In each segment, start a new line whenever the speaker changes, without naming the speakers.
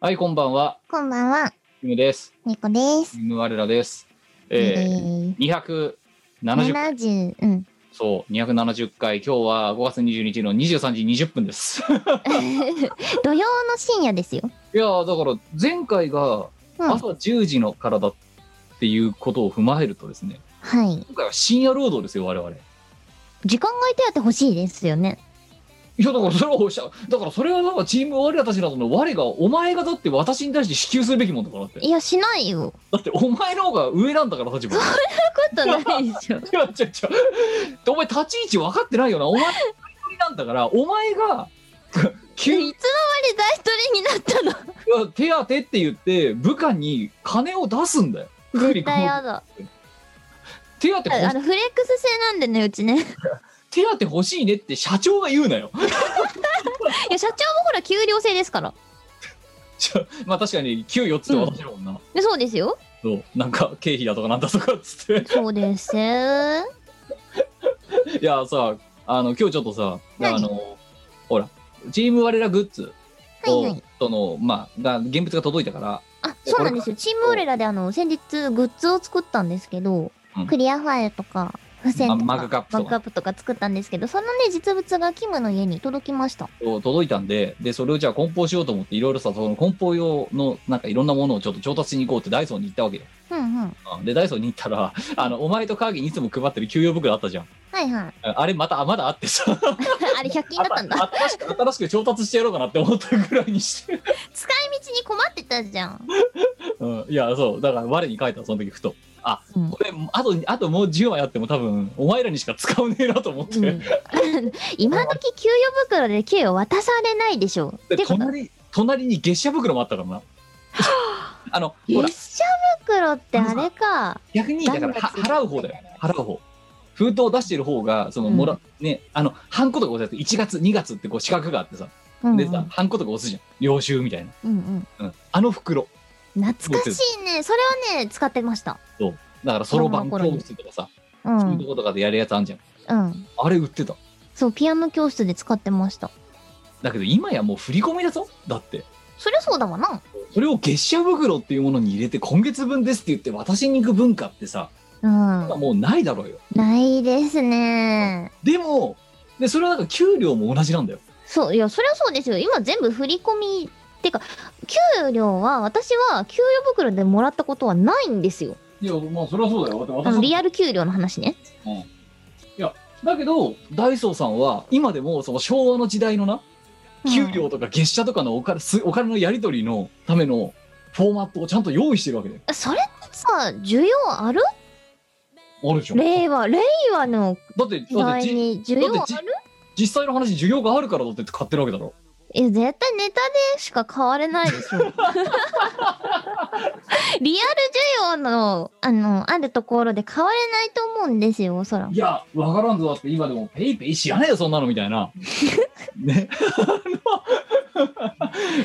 はい、こんばんは。
こんばんは
キムです。
ニコです
キム我らです。えー、270、
70うん
そう、270回。今日は5月22日の23時20分です。
土曜の深夜ですよ
いやー、だから前回が
うん
朝10時のからだっていうことを踏まえるとですね、
はい
今回は深夜労働ですよ、我々。い
時間外手当欲しいですよね
や、だからそれはおっしゃ、だからそれはなんかチーム我らたちなどの我が、お前がだって私に対して支給するべきもんだからって。
いやしないよ。
だってお前の方が上なんだから、立場。
ことないでしょ
いや、ちょ、ちょ、お前立ち位置分かってないよな。お前、なんだから、お前が、
いつの間
急
に大一人になったの？
手当って言って、部下に金を出すんだよ。
絶対やだ。
手当欲し
あのフレックス制なんでねうちね
手当欲しいねって社長が言うなよ。
いや社長もほら給料制ですから。
まあ確かに、給与っつって渡してるもんな。
でそうですよ。
そう。なんか、経費だとかなんだとかっつって。
そうです。
いや、さ、あの、今日ちょっとさ、
何
あの、ほら、チーム我らグッズを、
はいはい。
その、まあ、が、現物が届いたから、
あそうなんですよ。チームオレラであの先日グッズを作ったんですけど、
うん。
クリアファイルとか付箋とか
あマグカップとか。
マグカップとか作ったんですけどそのね実物がキムの家に届きました。
届いたんで、で、それをじゃあ梱包しようと思って、いろいろさ、その梱包用の、なんかいろんなものをちょっと調達しに行こうってダイソーに行ったわけよ。
うんうん。
うん。で、ダイソーに行ったら、あの、お前とカーギにいつも配ってる給与袋あったじゃん。
はいはい。
あれまた、まだあってさ、
あれ100均だったんだ。
新しく、新しく調達してやろうかなって思ったぐらいにして。
使い道に困ってたじゃん、
うん、いや、そう、だから我に書いた、その時ふと。あ、
うん。
これ、あと、あともう10枚あっても多分、お前らにしか使わねえなと思って。
うん、今時給与袋で給与渡されないでしょ。
で隣、隣に月謝袋もあったからな。あの、
月謝袋ってあれか。
逆にだからは払う方だよ。払う方。封筒を出してる方がそのもら、ねあのハンコとか押すやつ1月2月ってこう四角があってさ、
うんうん。
でさハンコとか押すじゃん。領収みたいな、
うんうん。
うん、あの袋
懐かしいね。それはね使ってました。
だからそろばん教室とかさ、
う
そういうんとことかでやるやつあんじゃん。
うん。
あれ売ってた。
そうピアノ教室で使ってました。
だけど今やもう振り込みだぞ。だって。
そりゃそうだわな。
それを月謝袋っていうものに入れて今月分ですって言って渡しに行く文化ってさ、
うん。
もうないだろうよ。
ないですね。
でもでそれはなんか給料も同じなんだよ。
そういやそりゃそうですよ。今全部振り込みってか給料は私は給与袋でもらったことはないんですよ。
いやまあそれはそうだよ。だって
あのリアル給料の話ね。
だけどダイソーさんは今でもその昭和の時代のな給料とか月謝とかのお金すお金のやり取りのためのフォーマットをちゃんと用意してるわけで
それってさ需要ある？
あるでしょ。だ
令和令和の時
だってじ
代に需要ある？
実際の話需要があるからだって買ってるわけだろ
え絶対ネタでしか買われないでしょ。リアル需要のあのあるところで買われないと思うんですよおそらく。
いやわからんぞだって今でも PayPay 知らねえよそんなのみたいな。ね。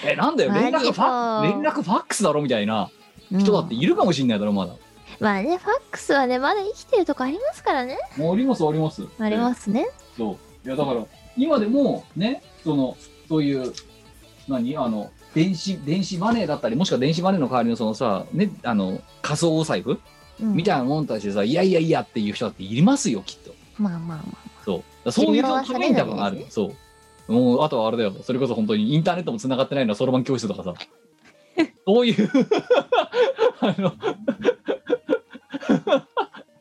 えなんだよ連絡ファ連絡ファックスだろみたいな。人だっているかもしんないだろまだ、
まあねファックスはねまだ生きてるとこありますからね。
もうありますあります。
ありますね。
そう。いやだから今でもねそのそういう何？あの電子電子マネーだったりもしくは電子マネーの代わりのそのさねあの仮想お財布？
うん。
みたいなものに対してさ、いやいやいやっていう人だっていますよきっと。
まあまあまあ
そう。そういうために多分ある。そう。もうあとはあれだよ。それこそ本当にインターネットもつながってないのはそろばん教室とかさ。そういう。あの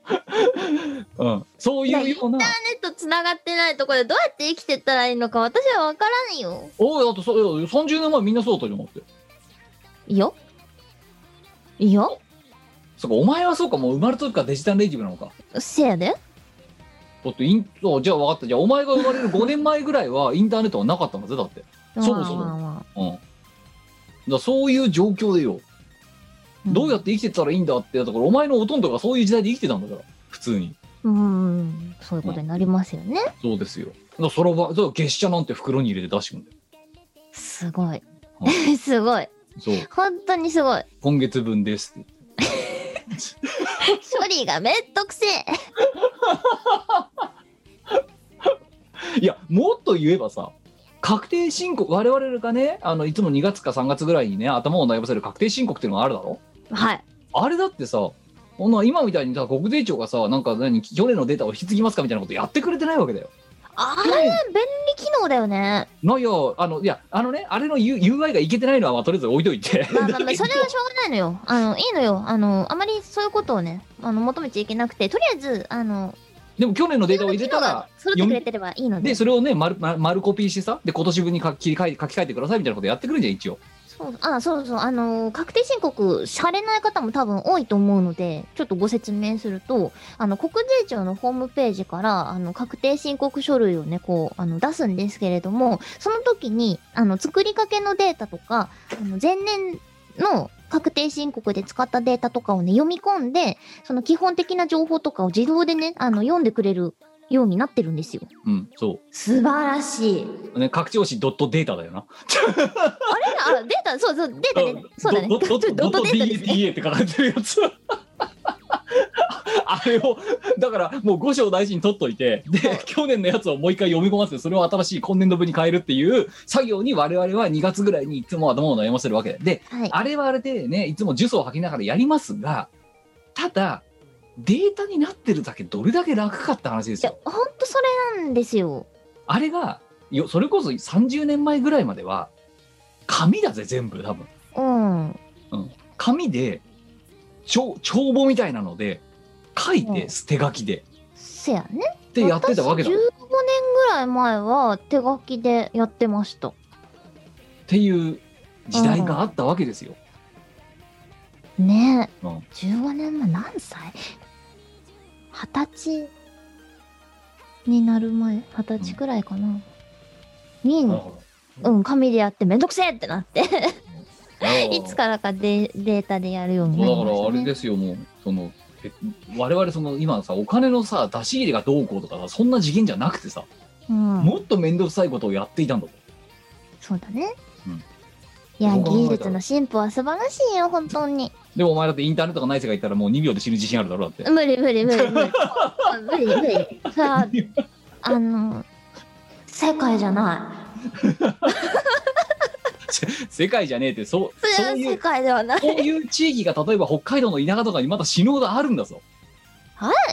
うん、そういうような。
ネット繋がってないところでどうやって生きてったらいいのか私は分からんよ。
おいだってそう30年前みんなそうだったじゃんって。
いいよ。いいよ。
そっかお前はそうかもう生まれた時からデジタルネイティブなのか。
せやで。
だってインじゃあ分かった。じゃあお前が生まれる5年前ぐらいは インターネットはなかったんだぜだって。そもそも。うん。だそういう状況でよ。
まあ
どうやって生きてったらいいんだってやったからお前のほとんどがそういう時代で生きてたんだから普通に
うん、そういうことになりますよね。
そうですよだそろばそう月謝なんて袋に入れて出してくんだよ
すごい。
う
すごい。
そう
本当にすごい。
今月分ですって
処理がめんどくせえ。
いやもっと言えばさ確定申告我々がねあのいつも2月か3月ぐらいにね頭を悩ませる確定申告っていうのがあるだろ？
はい。
あれだってさこんな今みたいにさ国税庁がさなんか何去年のデータを引き継ぎますかみたいなことやってくれてないわけだよ。
あれ、便利機能だよね。
ないやあのいやあのねあれの U- UI がいけてないのは、まあ、とりあえず置いといて。
まあまあまあ、それはしょうがないのよ。あの、いいのよ。あの、あまりそういうことをね、あの、求めちゃいけなくて、とりあえず、あの、
でも去年のデータを入れたら
揃ってくれてればいいので。
でそれをね丸丸丸コピーしてさで今年分に書き書き換えてくださいみたいなことやってくるんじゃん一応。
そう、あ、そうそう、あの、確定申告されない方も多分多いと思うので、ちょっとご説明すると、あの、国税庁のホームページから、あの、確定申告書類をね、こう、あの、出すんですけれども、その時に、あの、作りかけのデータとか、あの、前年の確定申告で使ったデータとかをね、読み込んで、その基本的な情報とかを自動でね、あの、読んでくれるようになってるんですよ。
うんそ
素晴らしい。
う。ね拡張子ドットデータだよな。
あれ？あ、データ、そうそう、データね。そうだね。
ドドドドド
ドットデータですね。
DA って書かれてるやつ。あれをだからもう5章大事に取っといてで去年のやつをもう一回読み込ませてそれを新しい今年度分に変えるっていう作業に我々は2月ぐらいにいつも頭を悩ませるわけでで
はい。
あれはあれでねいつも呪詛を吐きながらやりますがただデータになってるだけどれだけ楽かって話です
いや
よ。、
ほんとそれなんですよ。
あれがよそれこそ30年前ぐらいまでは紙だぜ全部多分。
うん。
紙で帳帳簿みたいなので書いうて
ん
捨て書きで
せやね。
ってやってたわけだ
私15
っ
年ぐらい前は手書きでやってました。
ていう時代があったわけですよ。
ねえ。
うん
15年前何歳？二十歳になる前二十歳くらいかな。に、うん、紙でやってめんどくせえってなって、いつからかデデータでやるようになり
だからあれ
ましたね。
ですよもうそのえ我々その今さお金のさ出し入れがどうこうとかさそんな次元じゃなくてさ、
うん、
もっと面倒くさいことをやっていたんだと。
そうだね。
うん
いや、技術の進歩は素晴らしいよ、本当に。
でもお前だってインターネットがない世界行ったらもう2秒で死ぬ自信あるだろだって。
無理無理無理無理。無理無理。さあ、あの、世界じゃない。
世界じゃねえってそう
そ
ういう世
界ではない。
そういう地域が例えば北海道の田舎とかにまだ死ぬほどあるんだぞ。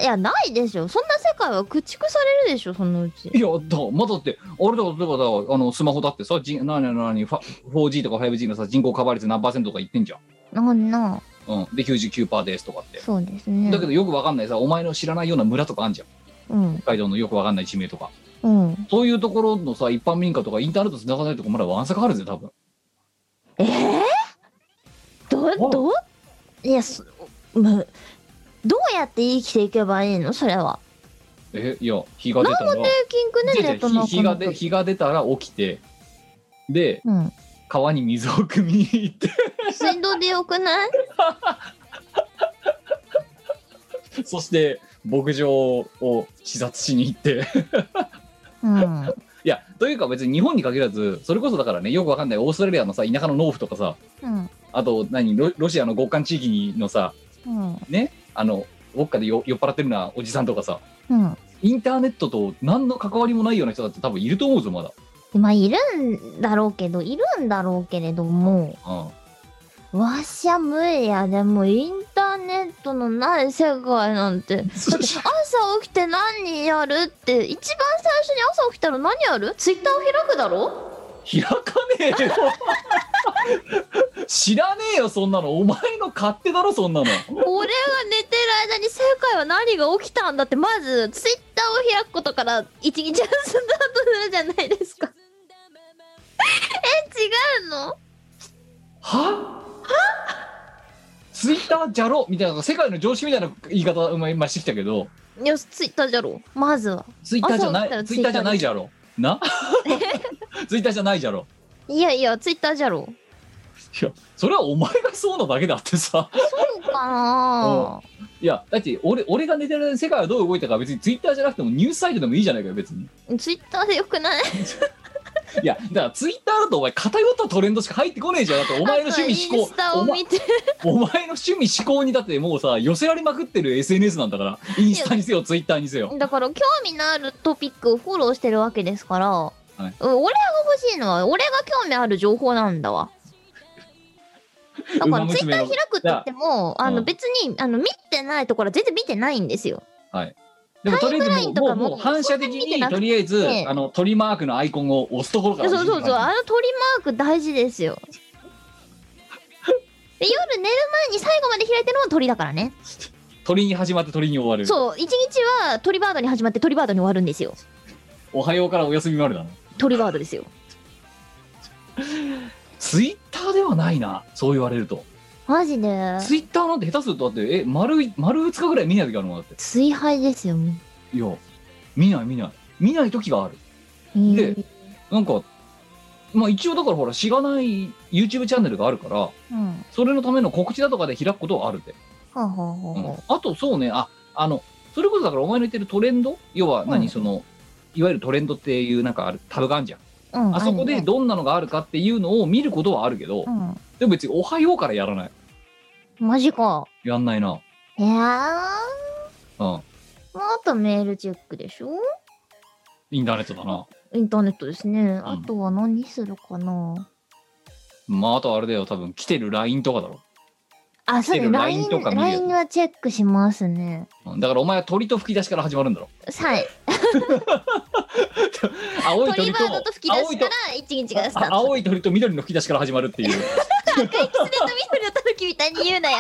いや、ないでしょ。そんな世界は駆逐されるでしょ、そのうち。
いやだまだってあれだ例えばだあのスマホだってさじなになにファ 4G とか 5G のさ人口カバー率何パーセントとか言ってんじゃん。
なんな、
うん、で99%ですとかって。
そうですね。
だけどよくわかんないさお前の知らないような村とかあんじゃん。
うん、
北海道のよくわかんない地名とか。
うん。
そういうところのさ一般民家とかインターネット繋がないとこまだわんさかあるぜ多分。
ええど、どう？いや、そ、む、どうやって生きていけばいいの？それは。
えいや日が出たら。日日がで日が出たら起きて。で
うん。
川に水を汲みに行って
水道でよくない？
そして牧場を視察しに行って
うん。
いやというか別に日本に限らずそれこそだからねよくわかんないオーストラリアのさ田舎の農夫とかさ
うん。
あと何ロロシアの極寒地域のさ
うん。
ねあのウォッカでよ酔っ払ってるなおじさんとかさ
うん。
インターネットと何の関わりもないような人だって多分いると思うぞまだ、
まあ、いるんだろうけど、いるんだろうけれども、
うん、
わしゃ無理やでもインタターネットのない世界なんて。だって朝起きて何やるって、一番最初に朝起きたら何やる？ツイッターを開くだろ？
開かねえよ。知らねえよそんなの。お前の勝手だろそんなの。
俺が寝てる間に世界は何が起きたんだって、まずツイッターを開くことから一日がスタートするじゃないですか。え、違うの？
は？ツイッターじゃろ？みたいな世界の常識みたいな言い方お前今してきたけど。
いや、ツイッターじゃろ。う。まずは。
ツイッターじゃない？ツイッターじゃないじゃろ？な？ツイッターじゃない。じゃろ？
いやいや、ツイッターじゃろ。う。
いやそれはお前がそうなだけだってさ。
そうかな。い
やだって俺俺が寝てる世界はどう動いたか別にツイッターじゃなくてもニュースサイトでもいいじゃないかよ別に。
ツイッターでよくない？
いやだからツイッターだとお前偏ったトレンドしか入ってこねえじゃん。だってお前の趣味思考お前。お前の趣味思考にだってもうさ寄せられまくってる SNS なんだから。インスタにせよツイッターにせよ。
だから興味のあるトピックをフォローしてるわけですから、
い。
うん俺が欲しいのは俺が興味ある情報なんだわ。だからツイッター開くって言っても、あの
うん。
別にあの見てないところは全然見てないんですよ。
でもとりあえず
も
もうもうもう反射的にとりあえずあの鳥マークのアイコンを押すところから
そうそうそう、あの鳥マーク大事ですよ。で夜寝る前に最後まで開いてるのは鳥だからね。
鳥に始まって鳥に終わる
そう、一日は鳥バードに始まって鳥バードに終わるんですよ。
おはようからお休みまでだな
鳥バードですよ。
ツイッターではないなそう言われると
マジで？
ツイッターなんて下手するとだってえ丸い丸2日ぐらい見ない時あるもんだって。
追廃ですよ。
いや見ない見ない。見ない時がある。
えー
でなんかまあ一応だからほらしがない YouTube チャンネルがあるから
うん。は
それのための告知だとかで開くことはあるで、
あ、はあは
うん
あ。は
あとそうねああのそれこそだからお前の言ってるトレンド要は何、
うん。
そのいわゆるトレンドっていうなんかあるタブがあるじゃん、
あ、うん、
あそこでどんなのがあるかっていうのを見ることはあるけど、
うん。
でも別に「おはよう」からやらない
マジか。
やんないない
やー。
うん
まあ、あとはメールチェックでしょ？
インターネットだな
インターネットですね。あとは何するかな？
まああとはあれだよ多分来てる LINE とかだろ、
あ、そうね。
来てる
LINE
LINE とか見るやつ
LINE はチェックしますね。
うんだからお前は鳥と吹き出しから始まるんだろ
はい。
青い鳥と
鳥バードと吹き出しから一日がスター
あ
ト。
青い鳥と緑の吹き出しから始まるっていう
赤いキツネと緑のタヌキみたいに言うなよ。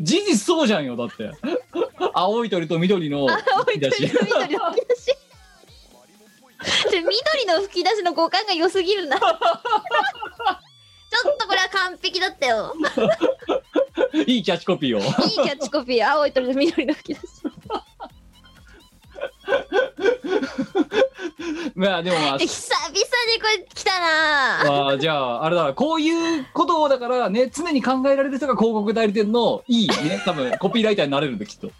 事実そうじゃんよだって青い鳥と緑の
青い鳥と緑の吹き出し。ちょ緑の吹き出しの五感が良すぎるな。ちょっとこれは完璧だったよ。
いいキャッチコピーを
いいキャッチコピー、青い鳥と緑の吹き出し。
まあでもまあ
え久々にこれ来たな
まあじゃああれだこういうことをだからね常に考えられる人が広告代理店のいいね多分コピーライターになれるんできっと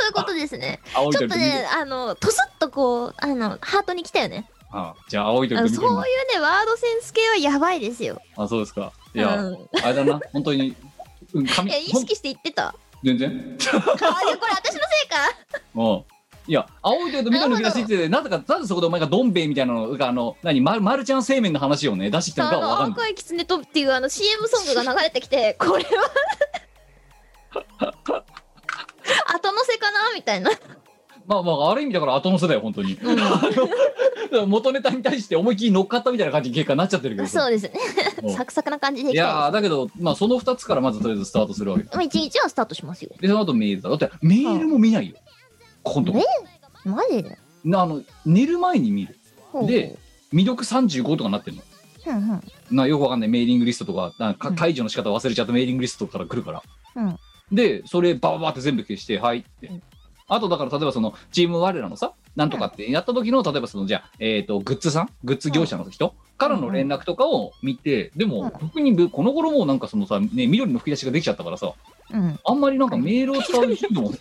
そういうことですね。ちょっとね、あの、とすっとこう、あの、ハートに来たよね。
ああじゃあ青い鳥
そういうね、ワードセンス系はやばいですよ。
あそうですかいや、
うん、
あれだな本当にうん
い
紙
や、意識して言ってた。あ、
全然？
でこれ私のせいか。
うんいや青い鳥と緑の吹き出しってなぜかなぜそこでお前がどん兵衛みたいなのがあの何まマルちゃん製麺の話をね出してきたのかは分
あの
かんない
赤いキツネとっていうあの CM ソングが流れてきて、これは後乗せかなみたいな。
まあまあある意味だから後乗せだよ本当に
うん、
元ネタに対して思いっきり乗っかったみたいな感じに結果になっちゃってるけど
そうですね
うん。
サクサクな感じでい
やーだけどまあその2つからまずとりあえずスタートするわけ。
まあ一日はスタートしますよ。
でその後メールだだってメールも見ないよここんとこ
え？マジで？
なあの寝る前に見る。
ほう
で未読35とかなってんの。
うんうん。
なよくわかんない。メーリングリストとかなん。か
うん
解除の仕方忘れちゃった。メーリングリストから来るから。
うん。
でそれバババって全部消してはいって、
うん
あとだから例えばそのチーム我らのさなんとかってやった時の例えばそのじゃあ、えー、とグッズさんグッズ業者の人からの連絡とかを見て、でも
うん
特にぶこの頃もうなんかそのさ、ね、緑の吹き出しができちゃったからさ
うん。
あんまりなんかメールを使う頻度も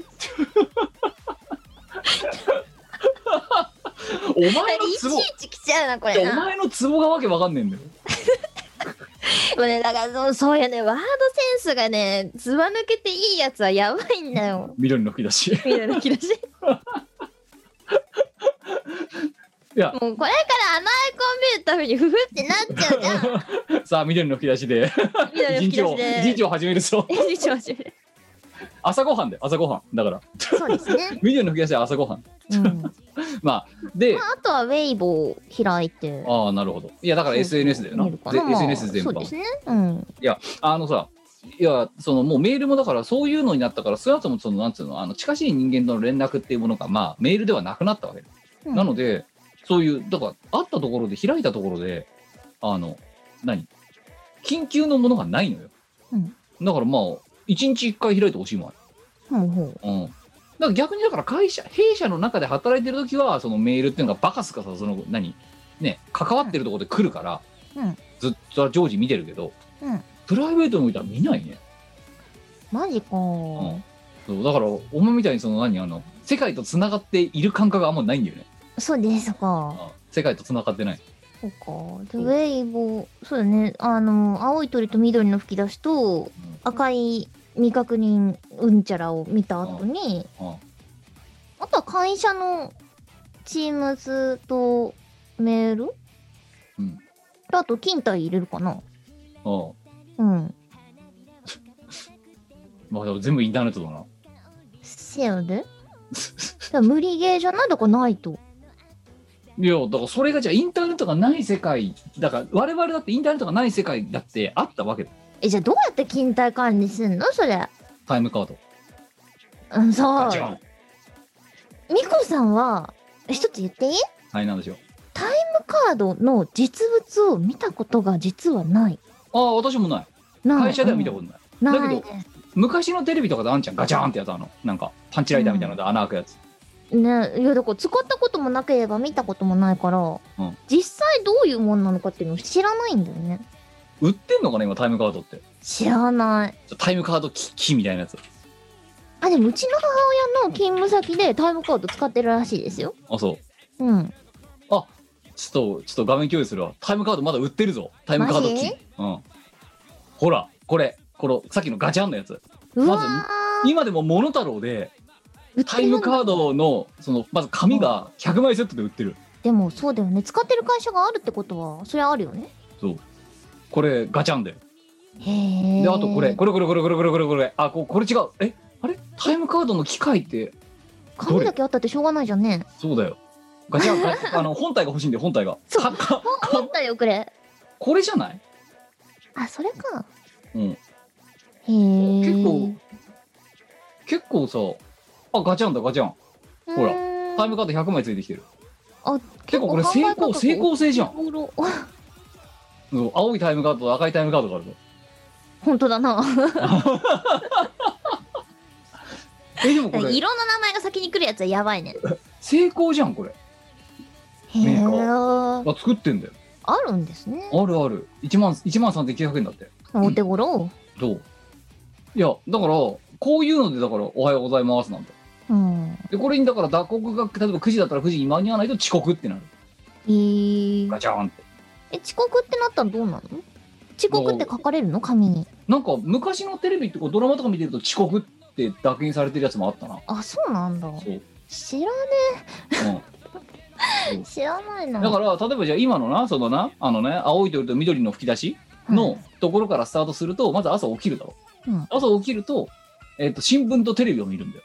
お前の
い
ツボ
ちいち来ちゃうな、これな。
前のツボがわけわかんねえんだよ
もうね、だからそうそういうね、ワードセンスがね、ずば抜けていいやつはやばいんだよ。
緑の吹き出し
みたいな気がし。
いや
もうこれからあのアイコン見るためにふふってなっちゃうじゃん。
さあ緑の吹き出しで
緑
一日を
吹き出しで。
一日を始めるぞ
一日を始める
朝ごはんで朝ごはん。だから。
そうですね。
緑の吹き出しは朝ごはん。
うん。ま
まあで
あ、あとはウェイボを開いて。
ああなるほど。いやだから SNS だよな。で
まあ
SNS 全般。
そうですね。うん。
いやあのさいやそのもうメールもだからそういうのになったから少なくともそのなんつうのあの近しい人間との連絡っていうものがまあメールではなくなったわけです、
うん。
なのでそういうだから会ったところで開いたところであの何？緊急のものがないのよ、
うん。
だからまあ一日一回開いてほしいもん
ほうほう。
うん。だから逆にだから会社、弊社の中で働いてる時は、そのメールっていうのがバカすかさ、その何？ね、関わってるところで来るから、
うん
ずっと常時見てるけど、
うん。
プライベートにおいては見ないね。
マジか。
んそうだから、お前みたいにその何？あの、世界と繋がっている感覚があんまないんだよね。
そうですか。
あ世界と繋がってない。
そうか。で、ウェイボ、そうだね。あの、青い鳥と緑の吹き出しと、赤い未確認うんちゃらを見た後に、
うん
あとは会社のチームズとメール？
うん。
とあと勤怠入れるかな？
あ
うん。
まあでも全部インターネットだな。
せやで無理ゲーじゃない？だからないと。
いや、だからそれがじゃあインターネットがない世界、だから我々だってインターネットがない世界だってあったわけだ。
え、じゃあどうやって勤怠管理すんの？それ。
タイムカード。
うん、さ
ガチ
ミコさんは、一つ言っていい？
はい、なんでしょう。
カードの実物を見たことが実はない。
ああ、私もない。
ない。
会社では見たことない。
ない。
だけど
です
昔のテレビとかであんちゃんガチャーンってやつあのなんかパンチライターみたいなので穴開くやつ、
ねいやだから使ったこともなければ見たこともないから、
うん
実際どういうもんなのかっていうのを知らないんだよね
売ってんのかな今タイムカードって？
知らない。
タイムカード機器みたいなやつ。
あでもうちの母親の勤務先でタイムカード使ってるらしいですよ。
あそう。
うん。
ちょっとちょっと画面共有するわ。タイムカードまだ売ってるぞ。タイムカード機うん。ほらこれ。このさっきのガチャンのやつ。ま
ー
今でもモノタロウでタイムカードのそのまず紙が100枚セットで売ってる。
でもそうだよね。使ってる会社があるってことはそれはあるよね。
そうこれガチャンで。であとこれ。これこれこれこれこれこれこれ。あここれ違う。えあれ？タイムカードの機械って。
紙だけあったってしょうがないじゃんね。
そうだよ。ガチャン。ガ あの本体が欲しいんで本体が。
そう。
かか
あったよこれ。
これじゃない？
あそれか。
うん。
へえ
結構結構さあガチャンだガチャン。ほらタイムカード100枚ついてきてる。
あ
結構これ成功成功性じゃん。
ん
そう青いタイムカードと赤いタイムカードがあるぞ
本当だな。
えでもこれ。
色の名前が先に来るやつはやばいね。
成功じゃんこれ。
へえ
あ作ってんだよ。
あるんですね。
あるある。1万1万3900円だって。
お手頃。
どう？いやだからこういうのでだから「おはようございます」なんだ
うん。
でこれにだから打刻が例えば9時だったら9時に間に合わないと遅刻ってなる。
えー。
ガチャーンって
え遅刻ってなったらどうなの？遅刻って書かれるの？紙に。
なんか昔のテレビってこうドラマとか見てると遅刻って打印されてるやつもあったな。
あそうなんだ。
そう、
知ら
うん、
ね知らないな。
だから例えばじゃあ今のなそのなあのね青い鳥と緑の吹き出しのところからスタートすると、まず朝起きるだろ、
うん。
朝起きると,、えっと新聞とテレビを見るんだよ、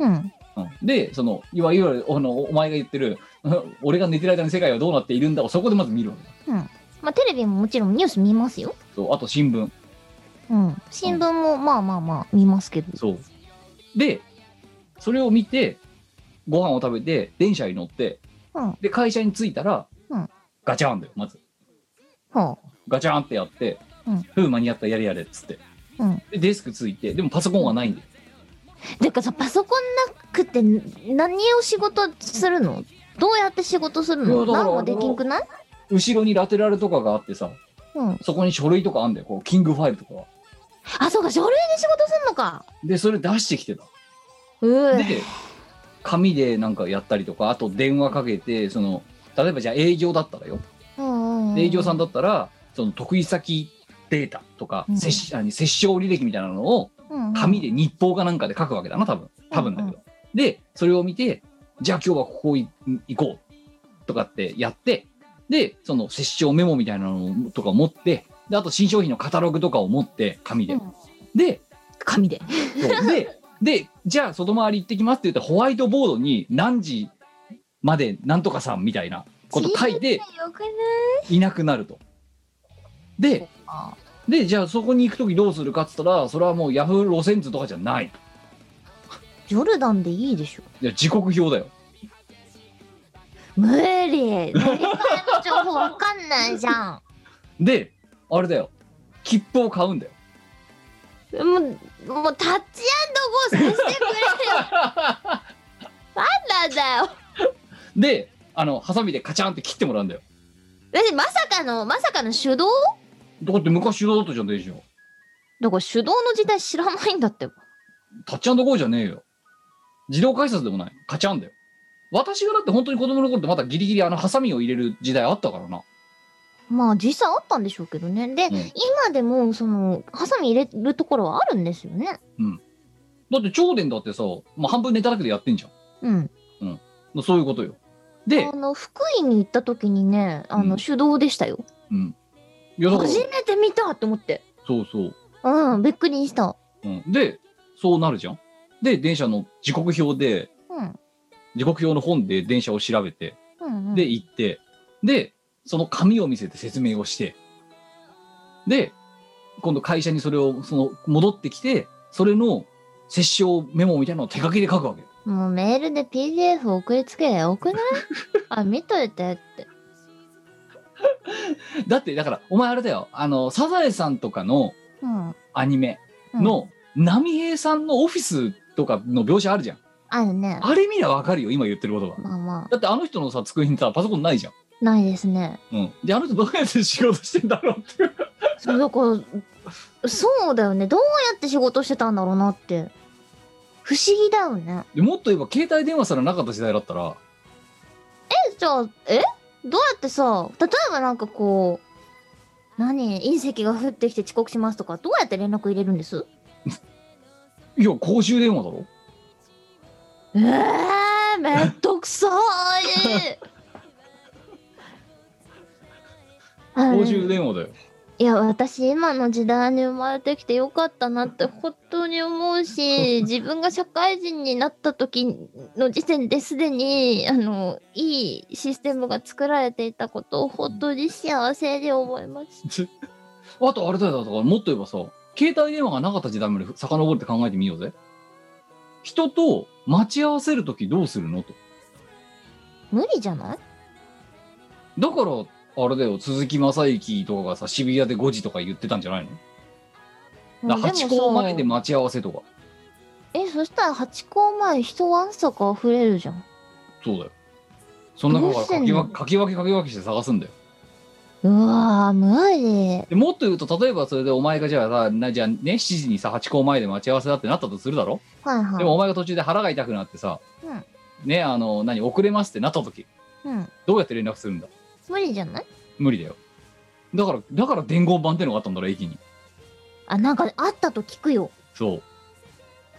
うん。
うん、でそのいわゆるあのお前が言ってる 俺が寝てる間に世界はどうなっているんだをそこでまず見るわけだ。
まあテレビももちろんニュース見ますよ。
そうあと新聞。
うん。新聞もまあまあまあ見ますけど。
そう。でそれを見てご飯を食べて電車に乗って
うん。
で会社に着いたら、
うん。
ガチャンだよまず。
は
ガチャンってやって
うん「
ふう間に合ったやれやれ」っつって。
あうん。
でデスクついてでもパソコンはないんだよ。
てかさパソコンなくて何を仕事するの？どうやって仕事するの？
いやだから
何もできんくない？
後ろにラテラルとかがあってさ
うん。
そこに書類とかあんだよこうキングファイルとか
あそうか書類で仕事すんのか。
でそれ出してきてた。
う
で紙でなんかやったりとかあと電話かけてその例えばじゃあ営業だったらよ。
ん
営業さんだったらその得意先データとか、
うん。
接しあの接触履歴みたいなのを紙で日報かなんかで書くわけだな多分。多分だけど、でそれを見てじゃあ今日はここい行こうとかってやってでその接触メモみたいなのとかを持ってであと新商品のカタログとかを持って紙で、
うん。
で
紙で。
ででじゃあ外回り行ってきますって言ってホワイトボードに何時までなんとかさんみたいなこと書いて
い？
いなくなると。で
あ
でじゃあそこに行く時どうするかっつったらそれはもうヤフー路線図とかじゃない
ジョルダンでいいでしょ。
いや時刻表だよ
無理。乗り換えの情報わかんないじゃん。
であれだよ切符を買うんだよ
もう、もうタッチゴーさせてくれよ。なんなんだよ。
であのハサミでカチャンって切ってもらうんだよ
私まさかの、まさかの手動？
だって昔手動だったじゃんデジョン
だから手動の時代知らないんだって。
タッチゴーじゃねえよ自動改札でもない。カチャンだよ。私がだって本当に子供の頃ってまだギリギリあのハサミを入れる時代あったからな。
まあ実際あったんでしょうけどね。で、
ん。
今でもその、ハサミ入れるところはあるんですよね。
だって超電だってさ、まあ、半分ネタだけでやってんじゃん。
うん。
そういうことよ。で
あの、福井に行った時にね、あの、
うん。
手動でしたよ。
うん。いやだから
初めて見たって思って。
そうそう。
うん、びっくりした。
うん、でそうなるじゃんで電車の時刻表で
うん。
時刻表の本で電車を調べて
うん、うん。
で行ってでその紙を見せて説明をしてで今度会社にそれをその戻ってきてそれの接触メモみたいなのを手書きで書くわけよ
もうメールで PDF 送りつけりゃよくない？あ、見といてって。
だってだからお前あれだよあのサザエさんとかの
うん。
アニメ
うん、
の波平さんのオフィスとかの描写あるじゃん
あるね。
あれ見りゃわかるよ今言ってることが
まあま
だってあの人のさ机にさパソコンないじゃん
あ、ないですね。
うん。で、あの人どうやって仕事してんだろうっていう。
そう、だから、そうだよね。どうやって仕事してたんだろうなって。不思議だよね。
でもっと言えば、携帯電話すらなかった時代だったら、
え、じゃあ、え？どうやってさ、例えばなんかこう、何？隕石が降ってきて遅刻しますとか、どうやって連絡入れるんです？
いや、公衆電話だろ
えー、めんどくさい
公衆電話だよ。
いや私今の時代に生まれてきてよかったなって本当に思うし 自分が社会人になった時の時点ですでにあのいいシステムが作られていたことを本当に幸せに思います。
あとあれだよ、だからもっと言えばさ、携帯電話がなかった時代まで遡って考えてみようぜ。人と待ち合わせるときどうするの？と。
無理じゃない？
だから、あれだよ、鈴木正幸とかがさ、渋谷で5時とか言ってたんじゃないの？だから
でも
八甲前
さ
で待ち合わせとか。
えそしたら八甲前人わんさか溢れるじゃん。
そうだよ。そんなこと
どうしてんの？
かき分け、かき分けかき分けして探すんだよ。
うわー無理。
でもっと言うと、例えばそれでお前がじゃあさ、なじゃあね、7時にさ、八甲前で待ち合わせだってなったとするだろ？
はいはい。
でもお前が途中で腹が痛くなってさ、
うん
ね、あの、何、遅れますってなった時、
うん
どうやって連絡するんだ？
無理じゃない？
無理だよ。だから、だから伝言板ってのがあったんだろ、駅に。
あなんかあったと聞くよ。
そ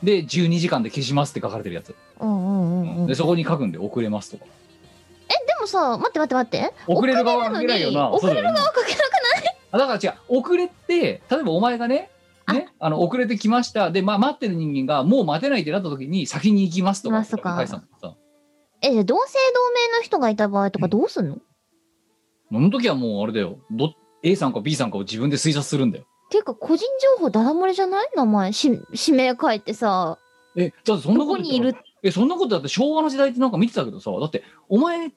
う。で、12時間で消しますって書かれてるやつ。
うんうんうんうん。
で、
で
そこに書くんで、遅れますとか。
もさ待って待って待って。
遅れる側は書けないよな。
遅れる側は書けなくない？
あだから違う、遅れて、例えばお前がね、ね、あの遅れてきました。で、まあ、待ってる人間がもう待てないってなった時に先に行きますとか。
とかえ、じゃあ同姓同名の人がいた場合とかどうすんの、
その時はもうあれだよ。ど A さんか B さんかを自分で推察するんだよ。
ていうか個人情報ダダ漏れじゃない？名前し指名書いてさ
え、だってそんな
ど
こと言ったら
こにいる
え、そんなことだって昭和の時代ってなんか見てたけどさ、だって、お前、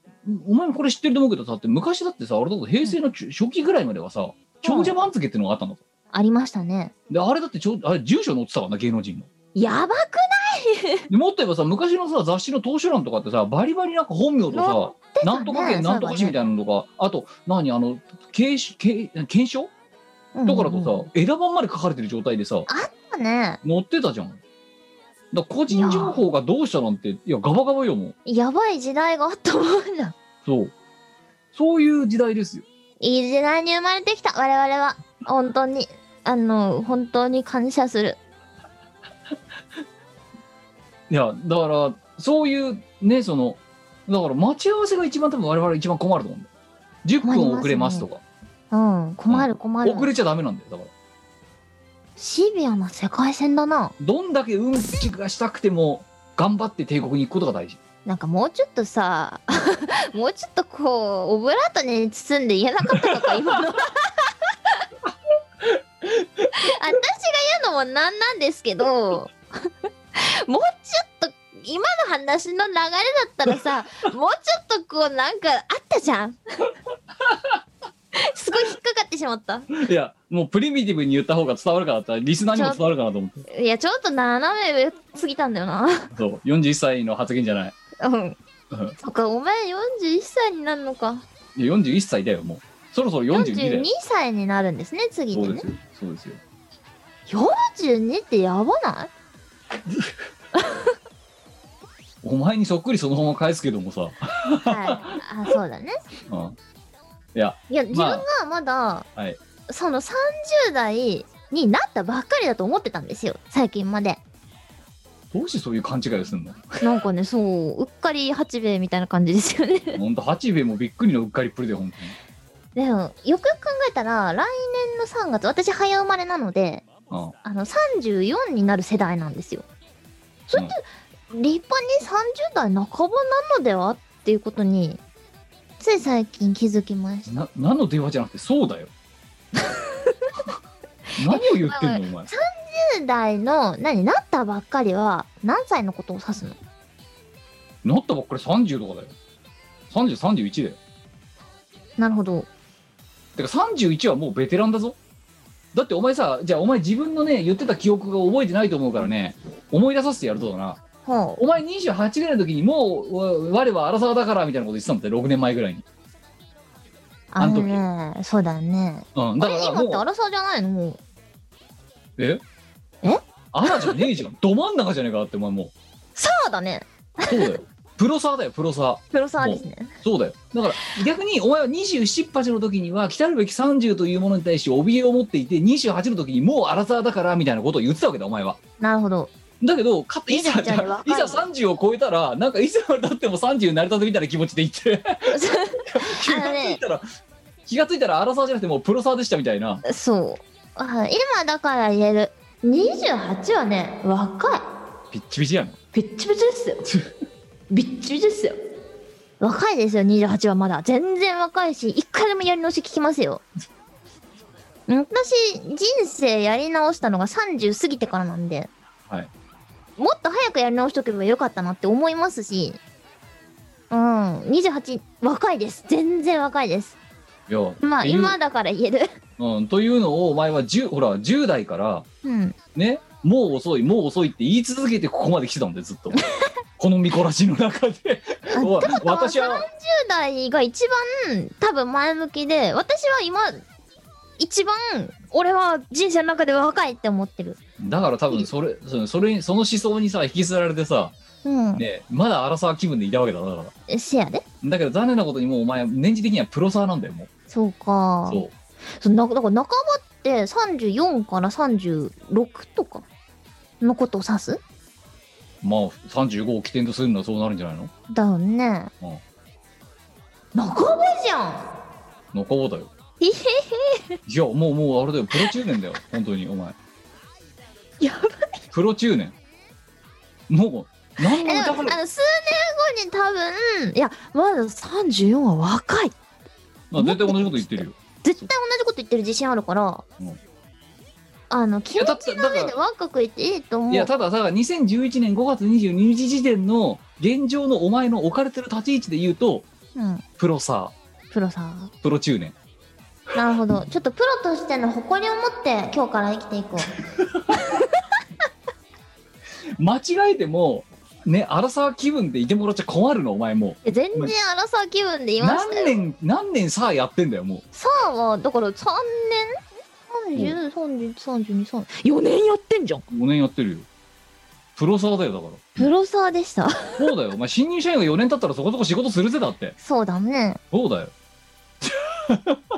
お前もこれ知ってると思うけどさ、だって昔だってさ、あれだと平成の中初期ぐらいまではさ、長者番付っていうのがあったんだぞ。
ありましたね。
で、あれだってちょ、あれ住所載ってたからな、芸能人の。
やばく
でもっと言えばさ、昔のさ、雑誌の投書欄とかってさ、バリバリなんか本名とさ、
ね
なんとか県なんとか市みたいなのとか、あと、何、あの、検証？
ない
とかだとさ、枝番まで書かれてる状態でさ、
ね。
載ってたじゃん。だ個人情報がどうしたなんて、いや、ガバガバよ、もう。
やばい時代があったもんだ
そう。そういう時代ですよ。
いい時代に生まれてきた我々は本当にあの本当に感謝する
いや、だから、そういうね、その、だから待ち合わせが一番多分我々一番困ると思うんだよ。10分遅れますとか
うん、困る困る。
遅れちゃダメなんだよだから
シビアな世界線だな。
どんだけうんちがしたくても頑張って帝国に行くことが大事
なんかもうちょっとさ、もうちょっとこう、オブラートに包んで言えなかったのか、今の。私が言うのもなんなんですけど、もうちょっと、今の話の流れだったらさ、もうちょっとこう、なんかあったじゃん。すごい引っかかってしまった。
いやもうプリミティブに言った方が伝わるからってリスナーにも伝わるかなと思って
いや、ちょっと斜め上すぎたんだよな。
そう41歳の発言じゃない
うん。
うん
そっか、お前41歳になるのか。
いや41歳だよもうそろそろ42だよ
42歳になるんですね、次でね
そうです。よそうですよ
42ってやばない？
お前にそっくりそのまま返すけどもさ、
はい。あ、そうだね。
うん、いや
いや、自分がまだ、
はい
その30代になったばっかりだと思ってたんですよ。最近まで。
どうしてそういう勘違いをするの？
なんかね、そう、うっかり八兵衛みたいな感じですよね。
ほんと八兵衛もびっくりのうっかりっぷりでほんとに
でも、よくよく考えたら、来年の3月、私早生まれなので、
うん
あの、34になる世代なんですよ。それって、立派に30代半ばなのでは？っていうことに、つい最近気づきました。
な何の電話じゃなくてそうだよ。何を言ってんのお前。
10代の、何、なったばっかりは、何歳のことを指すの？
なったばっかり30とかだよ。3031だよ。
なるほど。
てか31はもうベテランだぞ。だってお前さじゃあお前自分のね言ってた記憶が覚えてないと思うからね思い出させてやるとだな。
ほ
お前28ぐらいの時にもうわ我は荒沢だからみたいなこと言ってたんだって6年前ぐらいに。
う。あのね、そうだね。
うんだからもう。
今って荒さじゃないの？もう。
え？
え？
あらじゃねえじゃん。ど真ん中じゃねえかってお前も
そうだね。
うそうだよ。プロサーだよプロサー
プロサーですね。
そうだよ。だから逆にお前は27、8の時には来たるべき30というものに対して怯えを持っていて28の時にもう荒沢だからみたいなことを言ってたわけだお前は。
なるほで
だけどかいざ
28より若い
いざ30を超えたらなんかいつまでたっても30になりたてみたいな気持ちで言って 気がついたら、気がついたら荒沢じゃなくてもうプロサーでしたみたいな
そう。あ今だから言える。28はね、若い。
ピッチピチやん
ピッチピチですよ。ビッチビチですよ。若いですよ、28はまだ。全然若いし、一回でもやり直し聞きますよ。私、人生やり直したのが30過ぎてからなんで、
はい
もっと早くやり直しとけばよかったなって思いますし、うん、28、若いです。全然若いです。
いや
まあ、今だから言える。
うん、というのをお前は10ほら10代から
うん。
ねもう遅いもう遅いって言い続けてここまで来てたんだよずっと このミコラジの中で私は
30代が一番多分前向きで私は今一番俺は人生の中で若いって思ってる。
だから多分それそそれその思想にさ引きずられてさ
うん、
ねまだ荒沢気分でいたわけだだから。
せやで。
だけど残念なことにもうお前年次的にはプロサーなんだよもう。
そうか。
そう。
そうなだから半ばって34から36とかのことを指す？
まあ35を起点とするのはそうなるんじゃないの？
だよね。
うん。
半ばじゃん。
中尾だよ いやもうもうあれだよ。プロ中年だよ本当にお前。
やば
プロ中年。もう何
も
の歌から
あの数年後に多分いやまだ34は若い。
あ絶対同じこと言ってるよ。
絶対同じこと言ってる自信あるから、
うん。
あの気持ちの上で若くいていいと思う。
いやただただ2011年5月22日時点の現状のお前の置かれてる立ち位置で言うと
うん、
プロサ
プロさ
ー。プロ中年
なるほど。ちょっとプロとしての誇りを持って今日から生きていこ
間違えてもね荒沢気分でいてもらっちゃ困るのお前も
う。全然荒さ気分で
う
いましたよ。
何年何年さあやってんだよも
さあはだから3年？30、30、32、3 4年やってんじゃん。
う5年やってるよ。プロサーだよだから。
プロサーでした。
そうだよ。お前新入社員が4年経ったらそこそこ仕事するぜだって。
そうだね。
そうだよ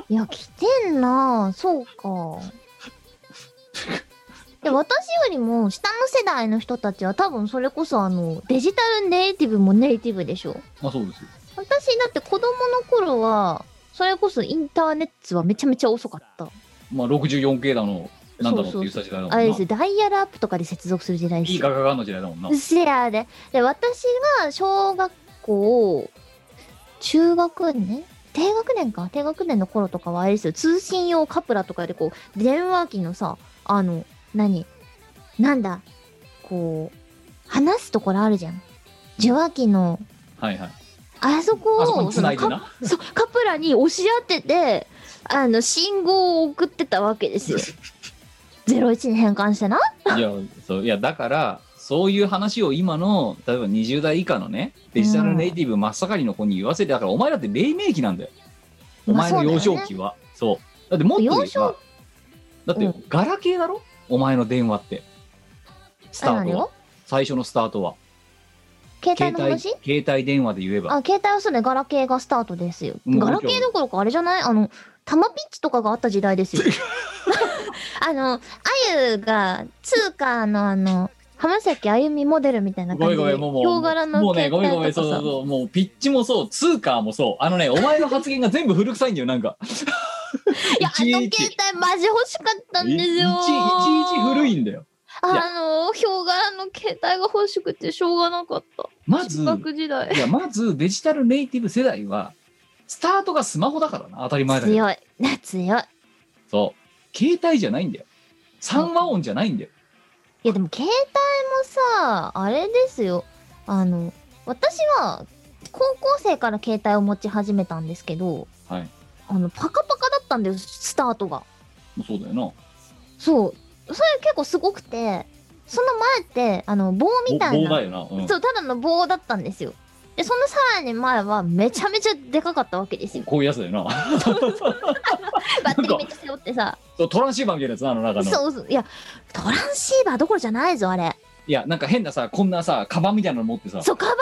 いや来てんな。そうか。で私よりも下の世代の人たちは多分それこそあのデジタルネイティブもネイティブでしょ。
まあそうですよ。
私だって子供の頃はそそれこそインターネットはめちゃめちゃ遅かった。
まあ 64K だのなんだろうって言っ時代だもんな。
あれですよ、ダイヤルアップとかで接続する時代ですよ。
いいガガガの時代だもんな。
うせやで。で、私が小学校、中学年低学年か？低学年の頃とかはあれですよ、通信用カプラとかでこう、電話機のさ、あの、何？なんだ？こう、話すところあるじゃん。受話器の、
はいはい。
あそこを、
あそ
カプラに押し当てて、あの、信号を送ってたわけですよ。01に変換してな。
いやそういやだからそういう話を今の例えば20代以下のねデジタルネイティブ真っ盛りの子に言わせてだからお前だって黎明期なんだよ。お前の幼少期は。そう,、だってもっと言え
幼少
ばだって
うん。
ガラケーだろ？お前の電話って。スタートは。最初のスタートは。
携帯
携帯
の話？
携帯電話で言えば。
あ、携帯はそうね、ガラケーがスタートですよ。ガラケーどころかあれじゃない？あの、タマピッチとかがあった時代ですよ。あの、あゆが通貨のあの、浜崎あゆみモデルみたいな感じで、
ごめんもう
柄の
もうねごめんごめん。そうそうそうもうピッチもそうツーカーもそうあのねお前の発言が全部古臭いんだよなんか
いや、あの携帯マジ欲しかったんですよ。
いいちいち古いんだよ
あの、ヒョウ柄の携帯が欲しくてしょうがなかった。
まず。いやまずデジタルネイティブ世代はスタートがスマホだからな当たり前だけど
強い。強い。
そう携帯じゃないんだよ三和音じゃないんだよ
いやでも携帯もさあれですよ。あの私は高校生から携帯を持ち始めたんですけど
はい。
あのパカパカだったんだよスタートが。
そうだよな。
そう。それ結構すごくてその前ってあの棒みたいな。
棒だよな、うん、
そうただの棒だったんですよでそのさらに前はめちゃめちゃでかかったわけですよ。
こういうやつだよな。
バッテリーめっちゃ背負ってさ。
そうトランシーバーみたいなやつなあの中の。
そうそう。いやトランシーバーどころじゃないぞあれ。
いやなんか変なさこんなさカバンみたいなの持ってさ。
そうカバン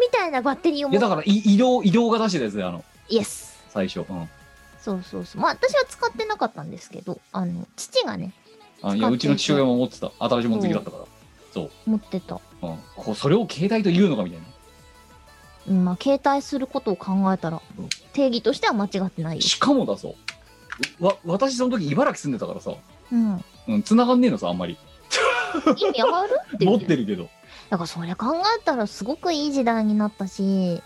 みたいなバッテリーを。持って
いやだからい移動移動が出してたやつだよあの。
イエス
最初、うん、
そうそうそう。まあ私は使ってなかったんですけど、あの、父がね、
あいやうちの父親も持ってた。新しいもの好きだったから。
持ってた。
うん、こうそれを携帯と言うのかみたいな。
うん、まあ携帯することを考えたら
うん、
定義としては間違ってないよ。
しかもだぞわ私その時茨城住んでたからさ
うん。
うん繋がんねえのさあんまり
意味ある？って。
持ってるけど
だからそれ考えたらすごくいい時代になったし、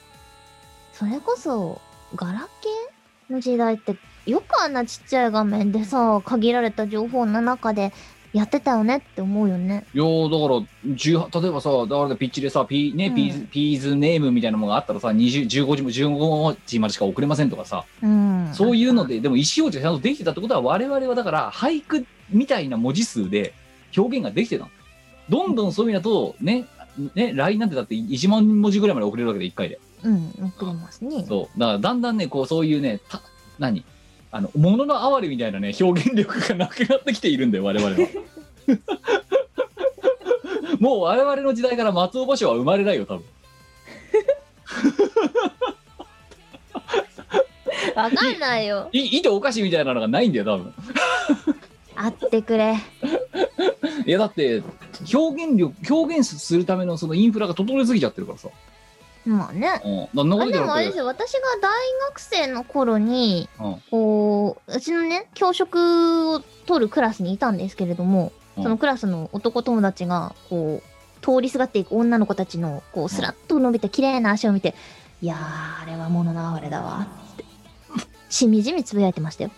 それこそ、ガラケーの時代って、よくあんなちっちゃい画面でさ、限られた情報の中でやってたよねって思うよね。
いやーだから10例えばさだからピッチでさピ,、ね
うん
ピーズピーズネームみたいなものがあったらさ20 15時も15時までしか送れませんとかさ、
うん。
そういうのででも意思表示がちゃんとできてたってことは我々はだから俳句みたいな文字数で表現ができてたのどんどんそういう意味だとねね LINE なんてだって1万文字ぐらいまで送れるわけで1回で
うん、送れますね。
そうだからだんだんねこうそういうねた何？あの物の哀れみたいなね表現力がなくなってきているんだよ我々は もう我々の時代から松尾芭蕉は生まれないよ多分
わかんないよ。
いいとおかしみたいなのがないんだよ多分
会ってくれ。
いやだって表現力表現するためのそのインフラが整いすぎちゃってるからさ、
まあね。
うん、
でもあれです。よ、私が大学生の頃に、
うん。
こう、うちのね、教職を取るクラスにいたんですけれども、
うん。
そのクラスの男友達が、こう、通りすがっていく女の子たちの、こう、スラッと伸びた綺麗な足を見て、いやー、あれは物の哀れだわ、って、しみじみつぶやいてましたよ。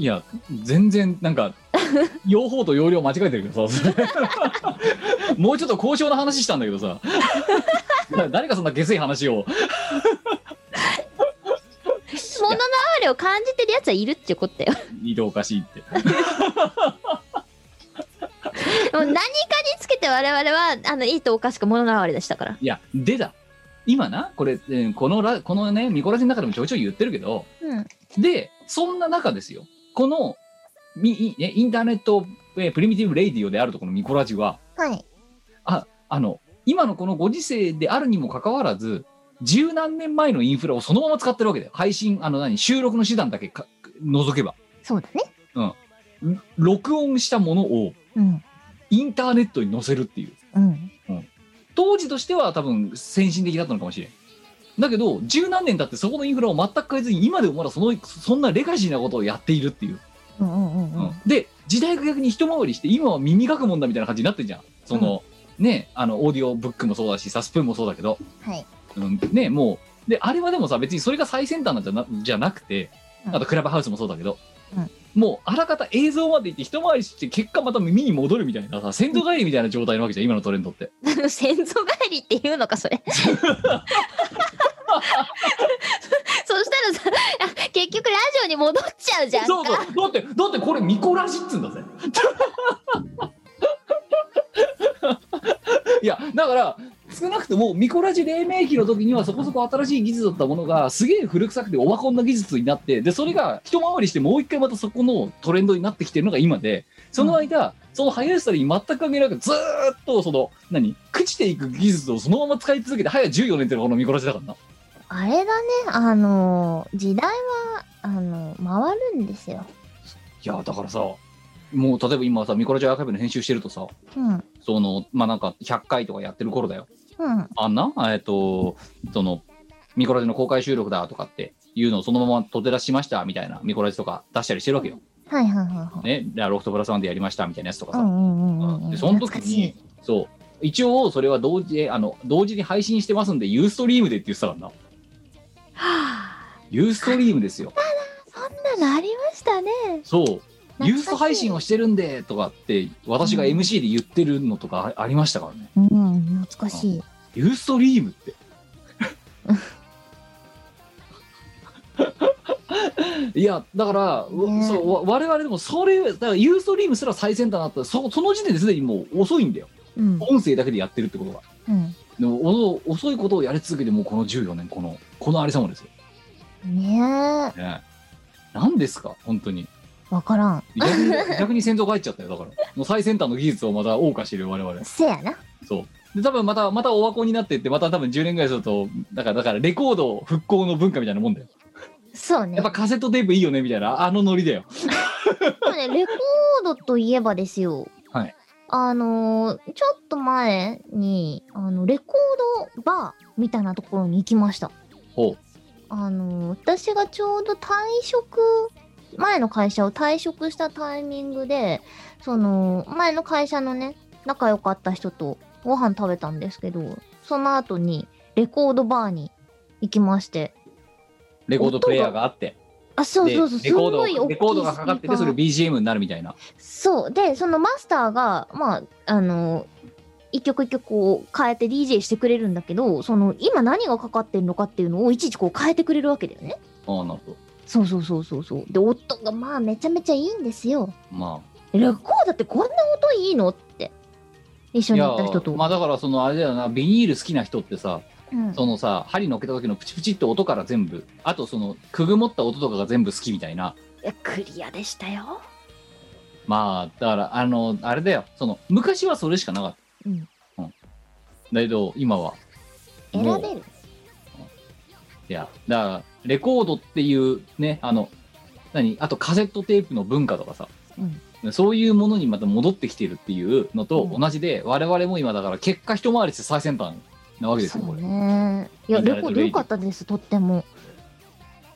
いや全然なんか 用法と容量間違えてるけどさ もうちょっと交渉の話したんだけどさ 誰がそんな下水話を
物の哀れを感じてるやつはいるってことだよ。
いるおかしいって
もう何かにつけて我々は、あの、いいとおかしく物の哀れでしたから。
いやでだ今なこれ、えーこのラこのねミコラジの中でもちょいちょい言ってるけど
うん。
でそんな中ですよこのみいねインターネット、えー primitive radio であるとこのミコラジは
はい。
ああの今のこのご時世であるにもかかわらず十何年前のインフラをそのまま使ってるわけだよ。配信あの何収録の手段だけか除けば。
そうだね。
ん。録音したものを
うん。
インターネットに載せるっていう。
うん。
当時としては多分先進的だったのかもしれん。だけど十何年経ってそこのインフラを全く変えずに今でもまだそのそんなレガシーなことをやっているっていう、
うんうんうんうん。
で時代が逆に一回りして今は耳学問だみたいな感じになってるじゃん。その、ねあのオーディオブックもそうだしさスプーンもそうだけど、
はい。
うん、ねもうであれはでもさ別にそれが最先端なんじゃなじゃなくて
うん。
あとクラブハウスもそうだけど、
うん。
もうあらかた映像までいって一回りして結果また耳に戻るみたいなさ先祖返りみたいな状態なわけじゃん今のトレンドって。
先祖返りって言うのかそれ。そしたらさあ結局ラジオに戻っちゃうじゃんか。
そうそう。だってだってこれミコラジっつうんだぜだから少なくともミコラジ黎明期の時にはそこそこ新しい技術だったものがすげえ古臭くてオワコンな技術になってでそれが一回りしてもう一回またそこのトレンドになってきてるのが今でその間、その速さに全く関係なくずーっとその何？朽ちていく技術をそのまま使い続けて早14年っていうのがこのミコラジだからな
あれだねあの時代はあの回るんですよ。
いやだからさもう例えば今さミコラジアーカイブの編集してるとさ
うん。
そのまあなんか100回とかやってる頃だよ。
うん。
あんな？えっとそのミコラジの公開収録だとかっていうのをそのままとて出しましたみたいなミコラジとか出したりしてるわけよ。
はいはいはいはい
ね、でロフトプラスワンでやりましたみたいなやつとかさ。でその時にそう。一応それは同時であの同時に配信してますんでユーストリームでって言ってたからな。
はあ。
ユーストリームですよ。
そんなのありましたね。
そう。ユースト配信をしてるんでとかって私が MC で言ってるのとかあありましたからね。
うん懐かしい。
ユーストリームって。いやだから、う
ね。
そうわ我々でもそれだからユーストリームすら最先端だった。らそその時点ですでにもう遅いんだよ。
うん。
音声だけでやってるってことが。
うん。
でもお遅いことをやり続けてもうこの14年このこのありさまですよ、
ねえ。
ね、何ですか？本当に
わからん。
逆に逆に先頭が入っちゃったよだから。もう最先端の技術をまた謳歌してる我々。
せやな。
そう。で多分またまたオワコンになってってまた多分10年ぐらいするとだからだからレコード復興の文化みたいなもんだよ。
そうね。
やっぱカセットテープいいよねみたいな。あのノリだよ。
ねレコードといえばですよ。
はい。
あのーちょっと前にあのレコードバーみたいなところに行きました。
ほ
あのー私がちょうど退職前の会社を退職したタイミングでその前の会社のね仲良かった人とご飯食べたんですけどその後にレコードバーに行きまして。
うレコードプレイヤーがあって。
あそう
で
そうそう。すごい大きい
レコードがかかっててそれ BGM になるみたいな。
そう。でそのマスターがまああの一曲一曲こう変えて DJ してくれるんだけどその今何がかかってるのかっていうのをいちいちこう変えてくれるわけだよね。
ああなるほど
そうそうそうそうそう。で音がまあめちゃめちゃいいんですよ。
ま
レコードってこんな音いいの？って。一緒に行った人と、
まあだからそのあれだよな。ビニール好きな人ってさ
うん。
そのさ針乗っけた時のプチプチって音から全部。あとそのくぐもった音とかが全部好きみたいな。い
やクリアでしたよ。
まあだからあのあれだよ。その昔はそれしかなかった、
うん。
だけど今は。
選べる
いやだからレコードっていうねあの何？あとカセットテープの文化とかさ、そういうものにまた戻ってきてるっていうのと
うん。
同じで、我々も今だから結果一回りして最先端なわけですよこれ、
ねいやレコード良かったですとっても。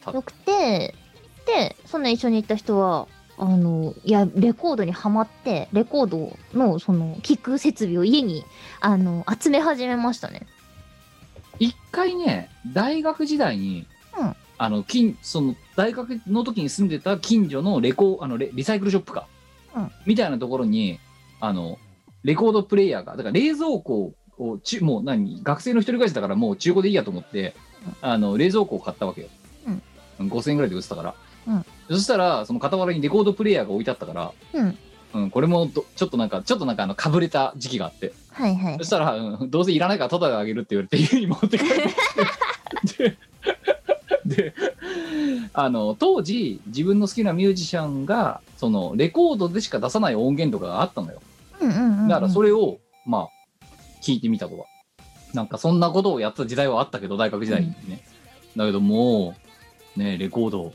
た
よくてでその一緒に行った人はあのいやレコードにはまってレコードのその聞く設備を家にあの集め始めましたね
一回ね大学時代に、
うん。
あの近その大学の時に住んでた近所のレコあのレリサイクルショップか、
うん。
みたいなところにあのレコードプレイヤーがだから冷蔵庫をちもう何学生の一人暮らしだからもう中古でいいやと思って、あの冷蔵庫を買ったわけよ、うん、5000円ぐらいで売ってたから、
うん。
そしたらその傍らにレコードプレイヤーが置いてあったから、
うん
うん、これもどちょっとなんかちょっとなんかあのかぶれた時期があって。
はいはい。
そしたら、うんどうせいらないからタダであげるって言われて家に持って帰ってでであの当時自分の好きなミュージシャンがそのレコードでしか出さない音源とかがあったのよ。
うんうんうんうん。
だからそれを、まあ聞いてみたとは。なんかそんなことをやった時代はあったけど大学時代にね、だけどもうねレコード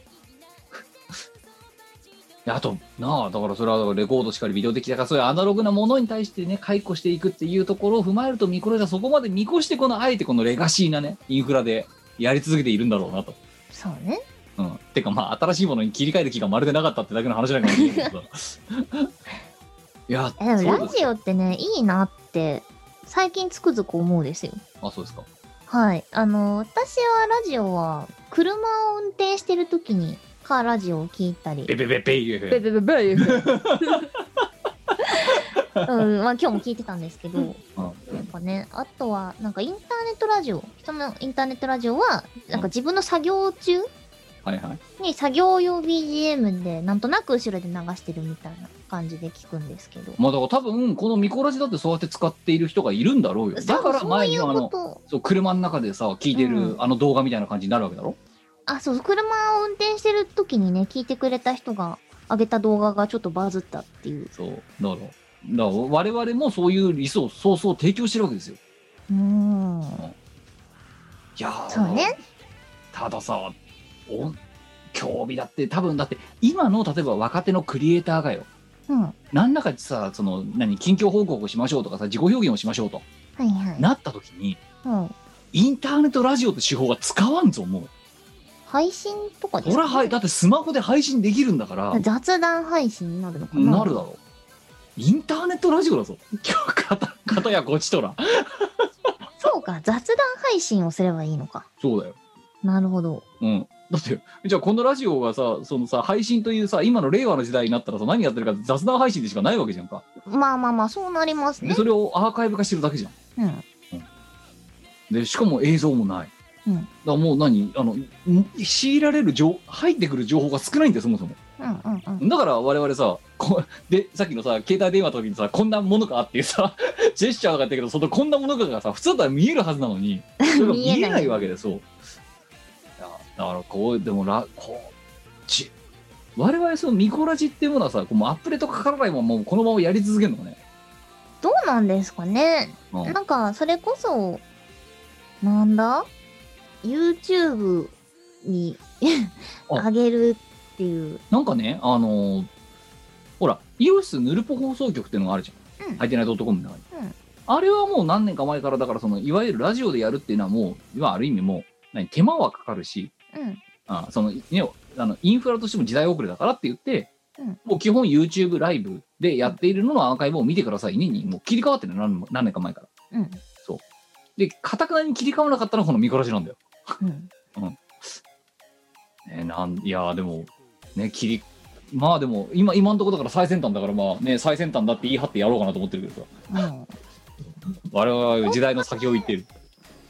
あとなあだからそれはレコードしかりビデオ的だからそういうアナログなものに対してね解雇していくっていうところを踏まえるとミコレはそこまで見越してこのあえてこのレガシーなねインフラでやり続けているんだろうなと。
そうね。
うん、てかまあ新しいものに切り替える気がまるでなかったってだけの話なんかもしれないけどさ いや
えでもラジオってね、いいなって、最近つくづく思うですよ。
あそうですか
はい。あの、私はラジオは、車を運転してる時に、カーラジオを聞いたり。
ベベベベイ
ベベベベうん、まあ今日も聞いてたんですけど、やっぱね、あとは、なんかインターネットラジオ、人のインターネットラジオは、なんか自分の作業中
はいはい。
に作業用 BGM で、なんとなく後ろで流してるみたいな感じで聞くんですけど。
まあだから多分このミコラジだってそうやって使っている人がいるんだろうよ。だから前に
そういう
あの
こと
そう車の中でさ聞いてる、
うん。
あの動画みたいな感じになるわけだろ？
あ、そう、車を運転してる時にね、聞いてくれた人が上げた動画がちょっとバズったっていう。
そうだからだから我々もそういうリソースソースを提供してるわけですよ
うーん。
いやー
そうね。
たださお興味だって多分だって今の例えば若手のクリエイターがよ
うん。は
何らかさその何近況報告をしましょうとかさ自己表現をしましょうと
いはい。
なった時に
うん。
インターネットラジオって手法が使わんぞもう
配信とかですか、
ほらはいだってスマホで配信できるんだから。
雑談配信になるのかな？
なるだろう。インターネットラジオだぞ。今日かたかたやこちとら。
そうか、雑談配信をすればいいのか。
そうだよ。
なるほど。
うん。だってじゃあこのラジオがさそのさ配信というさ今の令和の時代になったらさ何やってるか雑談配信でしかないわけじゃんか。
まあまあまあ、そうなりますね。
でそ。れをアーカイブ化してるだけじゃん。
うん。
でしかも映像もない、
うん。
だもう何？あのん強いられる情入ってくる情報が少ないんだよそもそも。
うんうんうん。
だから我々さこでさっきのさ携帯電話の時にさこんなものかっていうさ ジェスチャーがあったけどそのこんなものかがさ普通だったら見えるはずなのにそれが 見えないわけでそう。だからこうでもらこうち我々そのミコラジっていうものはさこうアップデートかからないままもうこのままやり続けるのかね、
どうなんですかね。
うん。
なんか、それこそ、なんだ？?YouTube に
あ
上げるっていう。
なんかね、あのーほら、イオシスヌルポ放送局っていうのがあるじゃん。
うん
ハイテナイト .com の中に。
うん
あれはもう何年か前から、だからその、いわゆるラジオでやるっていうのはもう、まあある意味もう、何、手間はかかるし、
うん。
あその、ね、あの、インフラとしても時代遅れだからって言って、
うん
もう基本 YouTube ライブでやっているののアーカイブを見てくださいねに、もう切り替わってるの何何年か前から。
うん。
で、かたくなに切り替わらなかったのがこのミコラジなんだよ。
うん。
ね、なんいやーでもね切りまあでも今今のところだから最先端だからまあね最先端だって言い張ってやろうかなと思ってるけどさ
うん。
我々は時代の先を行ってる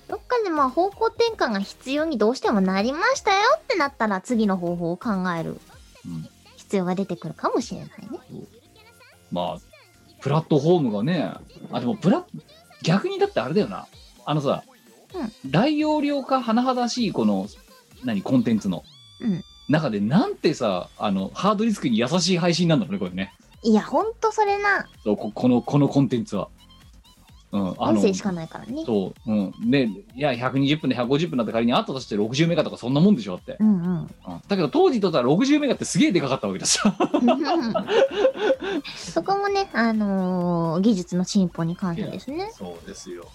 どっかでまあ方向転換が必要にどうしてもなりましたよってなったら次の方法を考える
うん
必要が出てくるかもしれないね。
まあプラットフォームがねあでもプラ逆にだってあれだよなあのさ、大容量化甚だしいこの何コンテンツの、
うん
中でなんてさあのハードディスクに優しい配信なんだろうねこれね
いや、ほんとそれな。
そうここのこのコンテンツはうんあの
音声しかないからね。
そう、うん。で、いや、120分で150分だって仮にあったとして60メガとかそんなもんでしょだって。
うんうん。
うんだけど当時とったら60メガってすげえでかかったわけだしさ。
そこもね、あのー技術の進歩に関してですね。
そうですよ。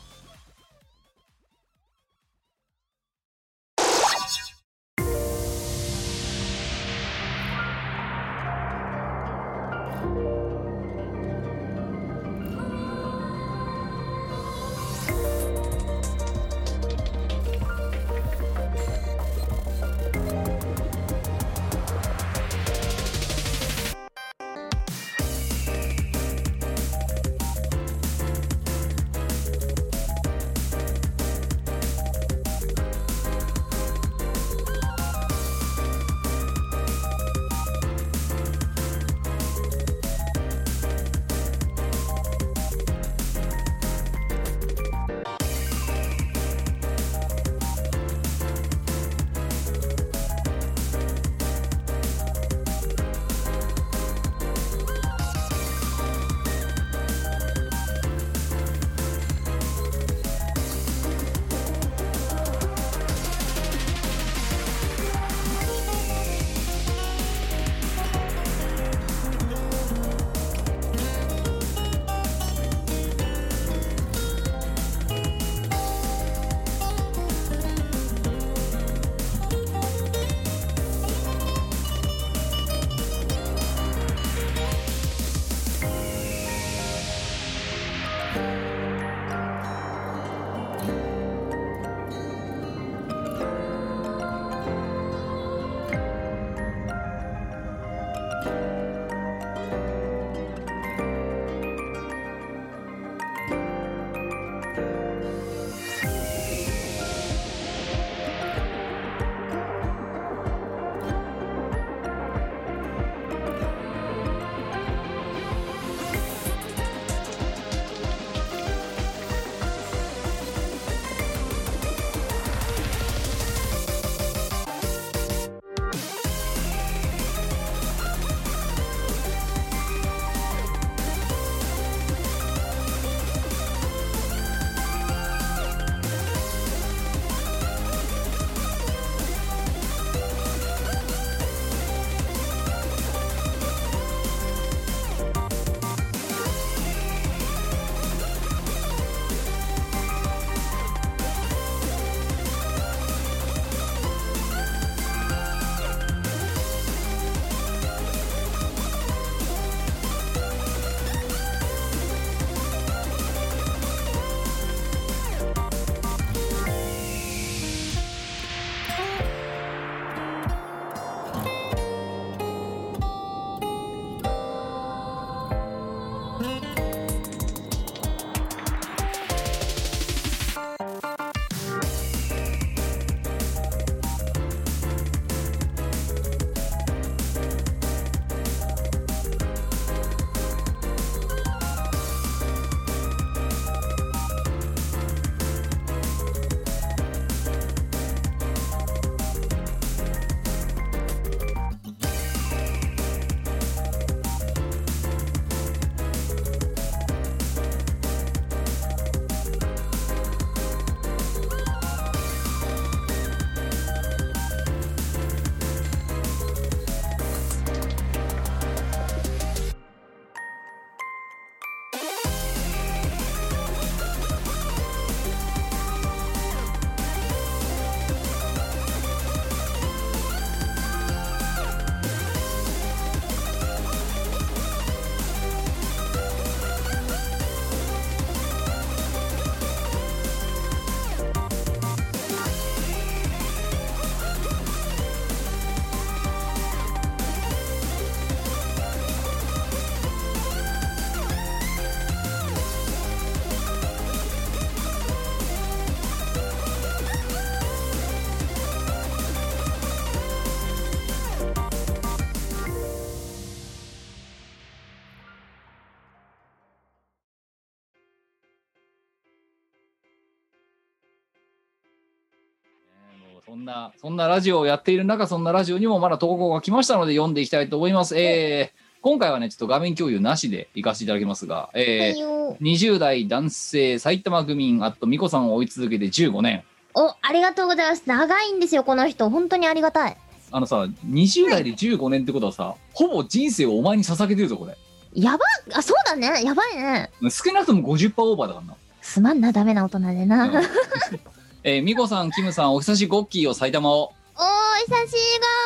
な、そんなラジオをやっている中、そんなラジオにもまだ投稿が来ましたので読んでいきたいと思います。えー、今回はね、ちょっと画面共有なしで行かせていただきますが、えー、
よ
20代男性埼玉区民あと美子さんを追い続けて15年。
お、ありがとうございます。長いんですよ、この人。本当にありがたい。
あのさ、20代で15年ってことはさ、ほぼ人生をお前に捧げてるぞ、これ。
やばあ、そうだね。やばいね。
少なくとも50%オーバーだからな。
すまんな、ダメな大人でな。
うん えー、美子さん、キムさん、お久しごっきーを埼玉を。
おー、久し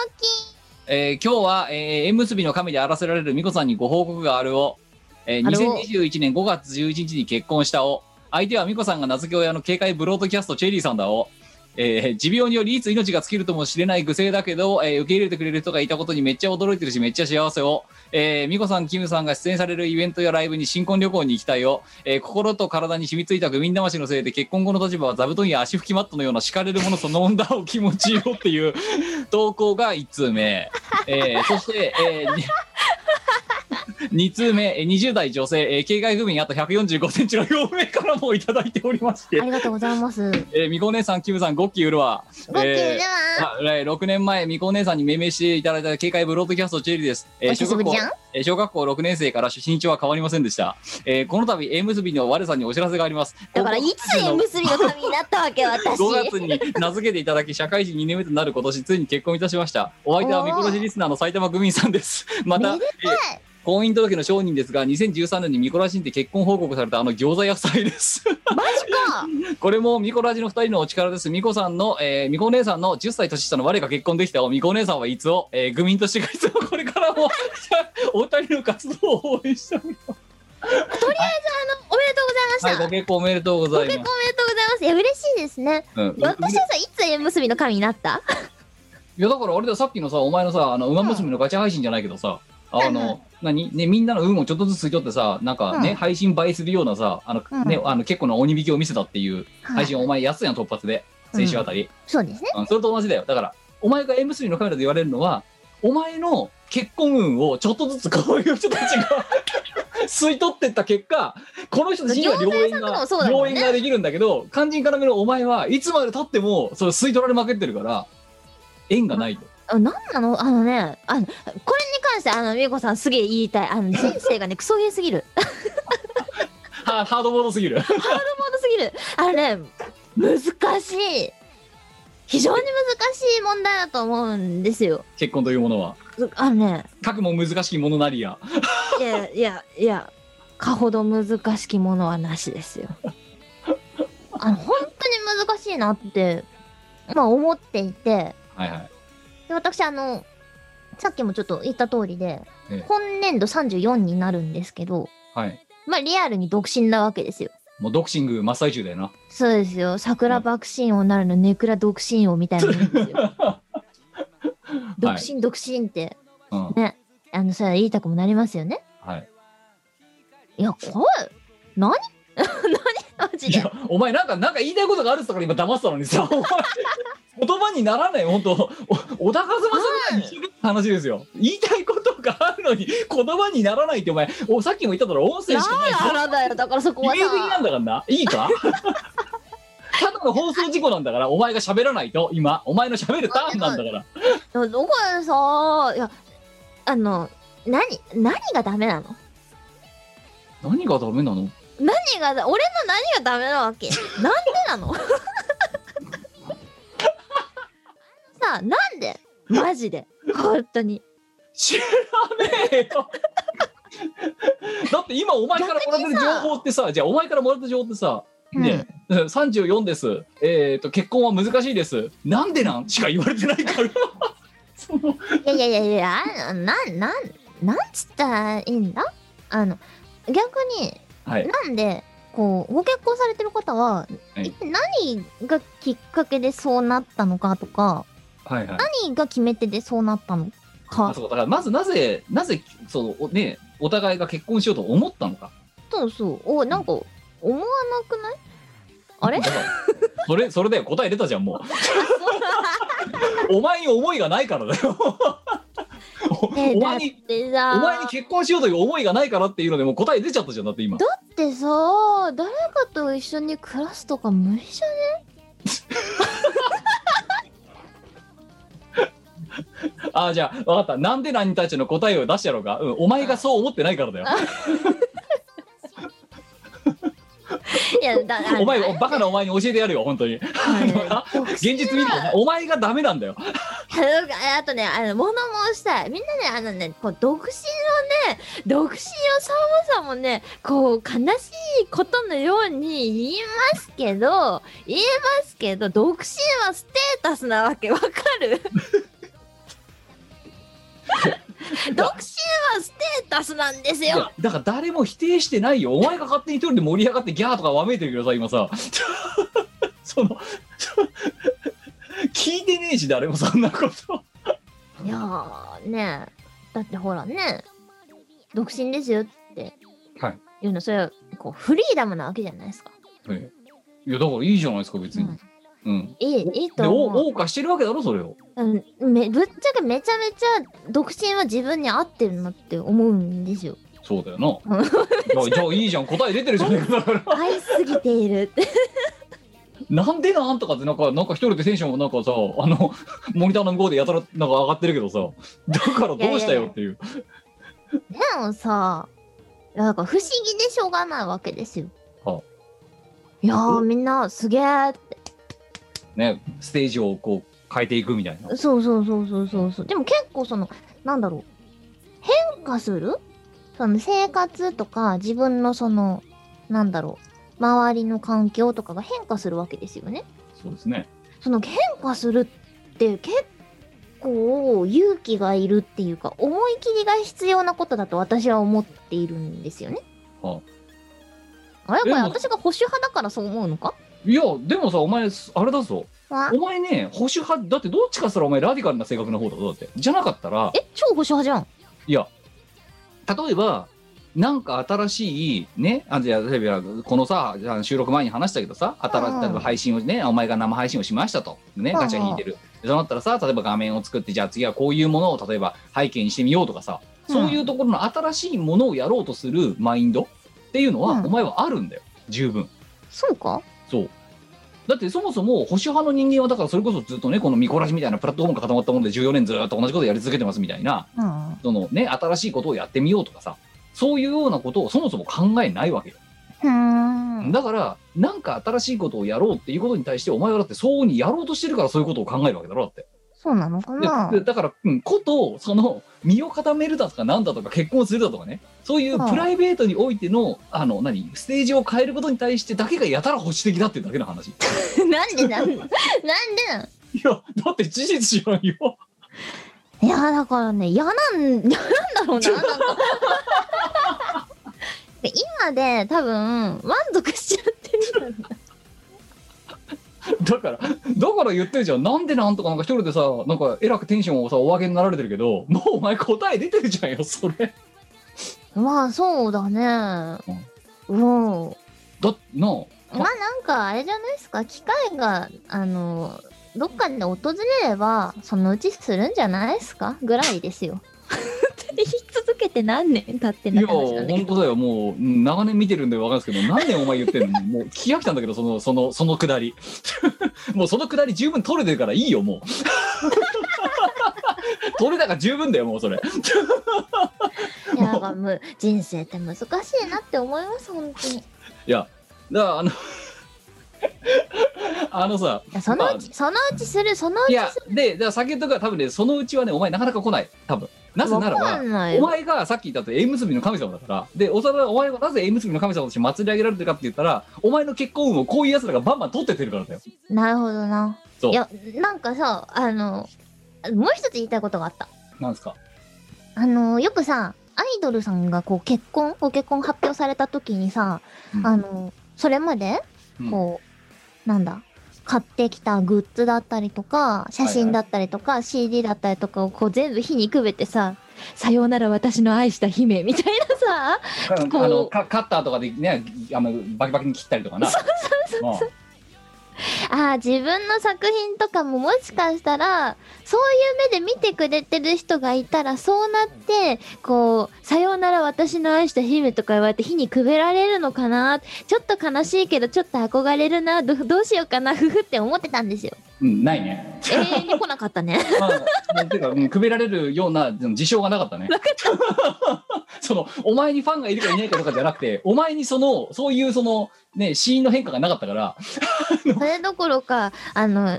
ごき。
えー今日は、えー縁結びの神であらせられる美子さんにご報告があるを、えー
あるを
2021年5月11日に結婚したを、相手は美子さんが名付け親の警戒ブロードキャストチェリーさんだを、えー持病によりいつ命が尽きるともしれない愚性だけど、えー受け入れてくれる人がいたことにめっちゃ驚いてるしめっちゃ幸せを、えー、美子さんキムさんが出演されるイベントやライブに新婚旅行に行きたいよ、えー心と体に染みついた愚民魂のせいで結婚後の立場は座布団や足拭きマットのような敷かれるものそのもんだお気持ちよっていう投稿が1通目、えーそして、えー2通目、えー20代女性、えー警戒不眠あと145センチの表面からもいただいておりまして
あ、りがとうございます。
えー、みこお姉さん、キムさん、ゴッキー売るわ。
で
えー
は、
あえー6年前、みこお姉さんに命名していただいた警戒ブロードキャストチェリーです。えー小学校えー小学校6年生から身長は変わりませんでした。えーこの度、縁結びの我さんにお知らせがあります。
だから、いつ縁結びの神になったわけ、私。
5月に名付けていただき、社会人2年目となる今年、ついに結婚いたしました。お相手は
おー
みころじリスナーの埼玉グミンさんです。また、えー婚姻届の証人ですが、2013年にミコラジンで結婚報告されたあの餃子屋夫妻です。
マジか。
これもミコラジの2人のお力です。ミコさんの、えー、ミコお姉さんの10歳年下の我が結婚できたを、ミコお姉さんはいつを、えー、グミンとしていつもこれからも お二人の活動を応援しております。
おめでとうございました。
はい、ご結婚おめでとうご
ご結婚
ざいます。
おめでとうございます。いや、嬉しいですね。
うん、
私はさ、いつ縁結びの神になった？
いやだからあれだよさっきのさお前のさあの馬娘のガチャ配信じゃないけどさ、あ
うん。
の、何？ねみんなの運をちょっとずつ吸い取ってさなんかね、
うん。
配信映えするようなさあの、
うん。
ねあの結構な鬼引きを見せたっていう
はい。
配信をお前やってたやん突発で。先週あたり、
そうですね。
うんそれと同じだよ。だからお前が M3 のカメラで言われるのはお前の結婚運をちょっとずつこういう人たちが 吸い取ってった結果この人たちには良縁が
もそうだもんね。
良縁ができるんだけど肝心からめのお前はいつまでたってもそれ吸い取られまくってるから縁がないと。
あなんなの？あのね、あの、これに関して、あの、みゆこさんすげえ言いたい。あの、人生がね、クソゲーすぎる。
ハハードボードすぎる。
モードすぎる。あのね、難しい。非常に難しい問題だと思うんですよ。
結婚というものは。
あのね、
かくも難しいものなりや。
いやいやいや、かほど難しきものはなしですよ。あの、本当に難しいなって、まあ思っていて、
はいはい。
で私あの、さっきもちょっと言った通りで、
ええ
今年度34になるんですけど、
はい。
まあリアルに独身なわけですよ。
もうドクシング真っ最中だよな。
そうですよ。桜爆心王なるのネクラ独身王みたいなもんですよ。独身独身って、
うん。
ね、あの、それは言いたくもなりますよね。
はい。
いや、これ、何？何？マジで
いや。、お前なんか、なんか言いたいことがあるっつったから今騙したのにさ、お前、言葉にならない、本当お小田和正さんに話ですよ。言いたいことがあるのに、言葉にならないって、お前、おさっきも言っただろ、音声しかない。
あらだよ。だからそこは
イメージ的なん
さ、
だからな。いいか？ただの放送事故なんだから、お前が喋らないと、今、お前の喋るターンなんだから。
どこでさ、いや、あの、何、何がダメなの？
何がダメなの？
何がだ、俺の何がダメなわけ？なんでなの？さあ、なんで？マジで。本当に。
知らねえよ。だって今お前からもらってる情報ってさじゃあお前からもらった情報ってさね、うん34です。えっ、と結婚は難しいです。なんでなん？しか言われてないから。
いやいやいやいや、なん、なん、なんつったらいいんだ？あの、逆に、
はい。
なんで、こう、ご結婚されてる方は、
はい。
何がきっかけでそうなったのかとか、
はいはい。
何が決め手でそうなったの
あ
か。
そうだからまずなぜなぜそのおねお互いが結婚しようと思ったのか。
そうそう。お、なんか、思わなくない？あれ？
だからそれそれだよ。答え出たじゃんもう。お前に思いがないからだよ。お前にお前に結婚しようという思いがないからっていうのでもう答え出ちゃったじゃんだって今。
だってさ、誰かと一緒に暮らすとか無理じゃね？
あじゃあ分かった。なんで何たちの答えを出してやろうか、うん、お前がそう思ってないからだよ。
いやだ
お前バカなお前に教えてやるよ本当に。
はい。
現実見るとねお前がダメなんだよ。
あとね、あの、物申したい。みんなね、あのね、こう、独身のね、独身をそもそもね、こう、悲しいことのように言いますけど、言いますけど、独身はステータスなわけ、わかる？独身はステータスなんです
いや
よ
だから誰も否定してないよ。お前が勝手に一人で盛り上がってギャーとかわめいてるけどさ今さ。その 聞いてねえし誰もそんなこと。
いやー、ねだってほらね、独身ですよって、
はい。
いうの、それは、こう、フリーダムなわけじゃないですか。
ええ。いやだからいいじゃないですか別に。
うん
うん、
いい、いい
で
と思う。
お謳歌してるわけだろそれを。
うん、めぶっちゃけめちゃめちゃ独身は自分に合ってるなって思うんですよ。
そうだよな。
うん。
じゃあいいじゃん。答え出てるじゃねえか。だから
合いすぎているって。
なんでなんとかってなんかなんか一人でテンションがなんかさあのモニターの向こうでやたらなんか上がってるけどさ。だからどうしたよっていう。
でもさ、なんか不思議でしょうがないわけですよ。
はい
やーみんなすげーって。
ねステージをこう変えていくみたいな
そうそうそうそうそうそう。でも結構その、なんだろう。変化する？その生活とか自分のその、なんだろう。周りの環境とかが変化するわけですよね。
そうですね
その変化するって結構勇気がいるっていうか思い切りが必要なことだと私は思っているんですよね。
は
あれこれ私が保守派だからそう思うのか？
いやでもさお前あれだぞ。
わ。
お前ね保守派だってどっちかしたらお前ラディカルな性格な方だぞ。だってじゃなかったら。
え超保守派じゃん。
いや。例えばなんか新しいねあじゃあ例えばこのさ収録前に話したけどさ新し
うん。
い例えば配信をねお前が生配信をしましたと。ね
うん
ガチャ引いてる。でそうなったらさ例えば画面を作ってじゃあ次はこういうものを例えば背景にしてみようとかさそういうところの新しいものをやろうとするマインドっていうのは、
うん。
お前はあるんだよ。十分。
そうか？
だってそもそも保守派の人間はだからそれこそずっとねこのミコラジみたいなプラットフォームが固まったもので14年ずっと同じことやり続けてますみたいな
うん。
そのね新しいことをやってみようとかさそういうようなことをそもそも考えないわけよ。だからなんか新しいことをやろうっていうことに対してお前はだって相応にやろうとしてるからそういうことを考えるわけだろだって
そうなのか
で
な
でだから、うん、ことその身を固めるだとかなんだとか結婚するだとかね。そういうプライベートにおいてのあの何ステージを変えることに対してだけがやたら保守的だっていうだけの話。い
なんでなんなんでなん
やだって事実じゃんよ
いやだからね嫌なん嫌なんだろうななんか。で今で多分満足しちゃってるんだ
だから、だから言ってるじゃん。なんでなんとかなんか一人でさ、なんかえらくテンションをさ、お上げになられてるけど、もうお前答え出てるじゃんよ、それ。
まあそうだねうん
だなあ
まあなんかあれじゃないですか？機会があのどっかで訪れればそのうちするんじゃないですか？ぐらいですよ。言い続けて何年経って
いや、
な話なんだけど
本当だよ。もう、うん長年見てるんで分かるんですけど、何年お前言ってんの？もう聞き飽きたんだけど、その、その、そのくだり。もうそのくだり十分取れてるからいいよ、もう。取れたから十分だよ、もうそれ。
いやなんかむ人生って難しいなって思います本当に。い
いや、だから、あの、あのさ、
やそのうち、そのうちするそのう
いや
ちす、
で、だから先ほどから多分ね、そのうちはね、お前なかなか来ない。多分。なぜなら
わか
ば、
んないよ
お前がさっき言ったと縁結びの神様だから、で、おさらお前がなぜ縁結びの神様として祭り上げられてるかって言ったら、お前の結婚運をこういう奴らがバンバン取ってってるからだよ。
なるほどな。
そう
いやなんかさあのもう一つ言いたいことがあった。
なんですか？
あのよくさアイドルさんがこう結婚ご結婚発表された時にさ、
うん
あのそれまで
うん
こう、なんだ買ってきたグッズだったりとか写真だったりとか、CD だったりとかをこう全部火にくべてさ「さようなら私の愛した姫」みたいなさ
あ
こう。
のカカッターとかでね、あのバキバキに切ったりとかな。そうそうそう
ああ、自分の作品とかももしかしたら、そういう目で見てくれてる人がいたら、そうなって、こう、さようなら私の愛した姫とか言われて火にくべられるのかな？ちょっと悲しいけど、ちょっと憧れるな、どどうしようかな、ふふって思ってたんですよ。
うん、ないね。
永遠に来なかったね。
まあ、てか、うん、くべられるような事象がなかったね。その、お前にファンがいるかいないかとかじゃなくて、お前にその、そういうその、ね、シーンの変化がなかったから、
それどころか、あの、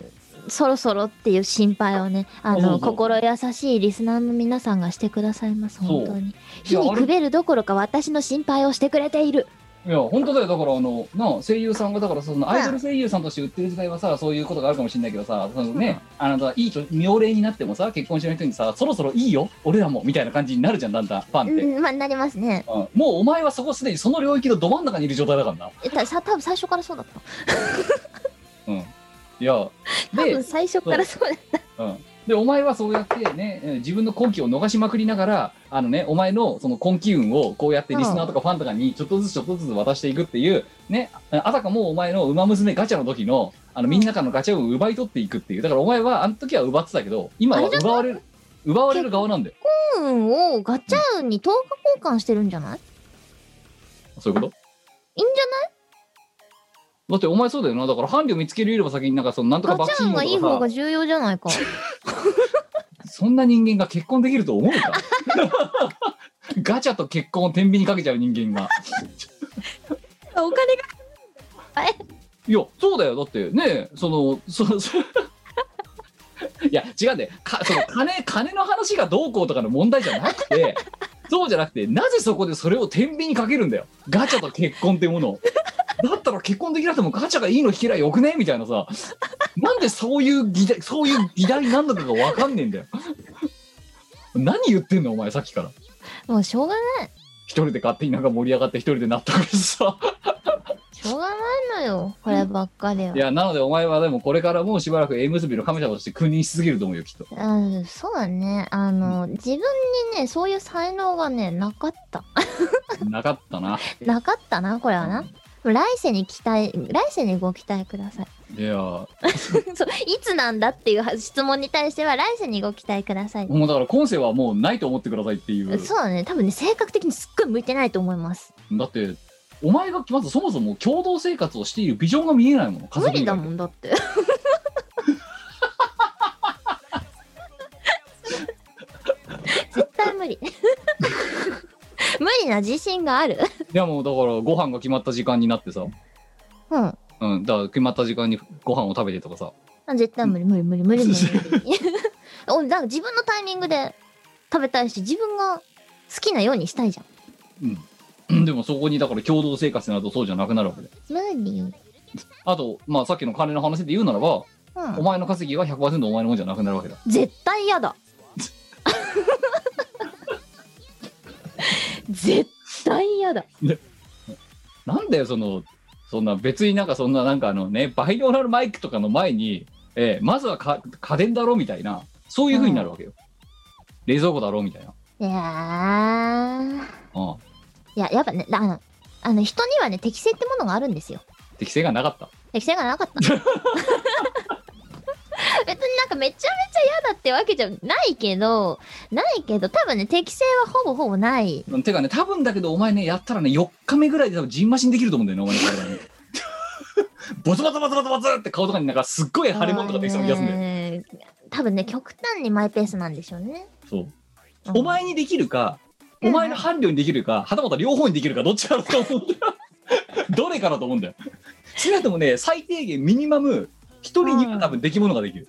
そろそろっていう心配をね、あの、心優しいリスナーの皆さんがしてくださいます、本当に。火にくべるどころか私の心配をしてくれている。
いや、本当だよ。だから、あの、な、声優さんが、だから、その、アイドル声優さんとして売ってる時代はさ、そういうことがあるかもしれないけどさ、そのね、あなた、いいと、妙齢になってもさ、結婚しない人にさ、そろそろいいよ、俺らも、みたいな感じになるじゃん、だんだん、ファンって。
うん、まあ、なりますね。
うんもうお前はそこすでにその領域のど真ん中にいる状態だからな。
えたさ多分最初からそうだった。
うん。いや、
多
で
分、最初からそうだった。
うん。で、お前はそうやってね、えー自分の今期を逃しまくりながら、あのね、お前のその今期運をこうやってリスナーとかファンとかにちょっとずつちょっとずつ渡していくっていう、ね、ああたかもお前の馬娘ガチャの時の、あの、みんなからのガチャ運を奪い取っていくっていう。だからお前はあの時は奪ってたけど、今は奪われる、奪われる側なんだよ。
運をガチャ運に10日交換してるんじゃない？
そういうこと？
いいんじゃない？
だってお前そうだよな。だから伴侶見つけるよりも先になんかそのなんとか
ガチャがいい方が重要じゃないか。
そんな人間が結婚できると思うか？ガチャと結婚を天秤にかけちゃう人間が。
お金が。
いや、そうだよ。だってね、その、その、そ いや、違うんだよ。かその金、金の話がどうこうとかの問題じゃなくて、そうじゃなくて、なぜそこでそれを天秤にかけるんだよ。ガチャと結婚っていうものを。だったら結婚できなくてもガチャがいいの引けりゃよくね？みたいなさ。なんでそういう議題、そういう議題なんだかがわかんねえんだよ。何言ってんのお前さっきから。
もうしょうがない。
一人で勝手になんか盛り上がって一人で納得してさ。
よ。こればっかりは。
いや、なのでお前はでもこれからもうしばらく縁結びの神様として君臨し続けると思うよ、きっと。
うん、そうだね。あの、自分にね、そういう才能がね、なかった。
なかったな。
なかったな、これはな。来世に期待、来世にご期待ください。
いや、
そう、いつなんだっていう質問に対しては、来世にご期待ください。
もうだから今世はもうないと思ってくださいっていう。
そうだね。多分ね、性格的にすっごい向いてないと思います。
だって、お前がまずそもそも共同生活をしているビジョンが見えないもん。家
無理だもんだって。絶対無理。無理な自信がある。
いやもうだからご飯が決まった時間になってさ。
うん。
うん。だから決まった時間にご飯を食べてとかさ。
あ絶対無理無理無理無理無理無理。おだから自分のタイミングで食べたいし、自分が好きなようにしたいじゃん。
うん。でもそこにだから共同生活になるとそうじゃなくなるわけで。
無理。
あと、まあさっきの金の話で言うならば、
うん。
お前の稼ぎは100%お前のもんじゃなくなるわけだ。
絶対嫌だ。絶対嫌だ。
なんだよ、その、そんな別になんかそんななんかあのね、バイノーラルマイクとかの前に、えーまずはか家電だろみたいな、そういう風になるわけよ。冷蔵庫だろみたいな。
いやー。
うん。
いや、やっぱね、あの、あの人にはね、適性ってものがあるんですよ。
適性がなかった。
適性がなかった。別になんかめちゃめちゃ嫌だってわけじゃないけど、ないけど、多分ね、適性はほぼほぼない。
てかね、多分だけどお前ね、やったらね、4日目ぐらいで多分ジンマシンできると思うんだよね、お前の体に。ボ ツボツボツボツボツって顔とかになんかすっごい腫れ物とかできそうな気がするんだよ。
ね多分ね、極端にマイペースなんでしょうね。
そう。
うん
お前にできるか、お前の伴侶にできるか、はたまた両方にできるか、どっちかだと思うんだよ。どれかだと思うんだよ。少なくともね、最低限ミニマム、一人には多分出来物ができる。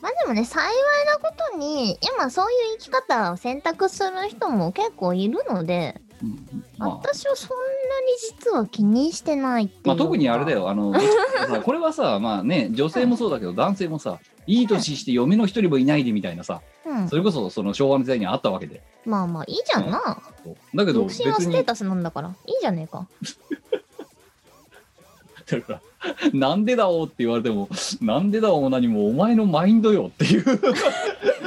まあでもね、幸いなことに、今そういう生き方を選択する人も結構いるので、私はそんなに実は気にしてないっていうか。
まあ、特にあれだよ、あの、さこれはさ、まあね、女性もそうだけど、男性もさ、いい年して嫁の一人もいないでみたいなさ、
うん
そ。れこそその昭和の時代にあったわけで。
まあまあ、いいじゃんな。
だけど、
独身はステー、タスなんだから。いいじゃねえか。
だからなんでだおうって言われても、なんでだおうも何もお前のマインドよっていう。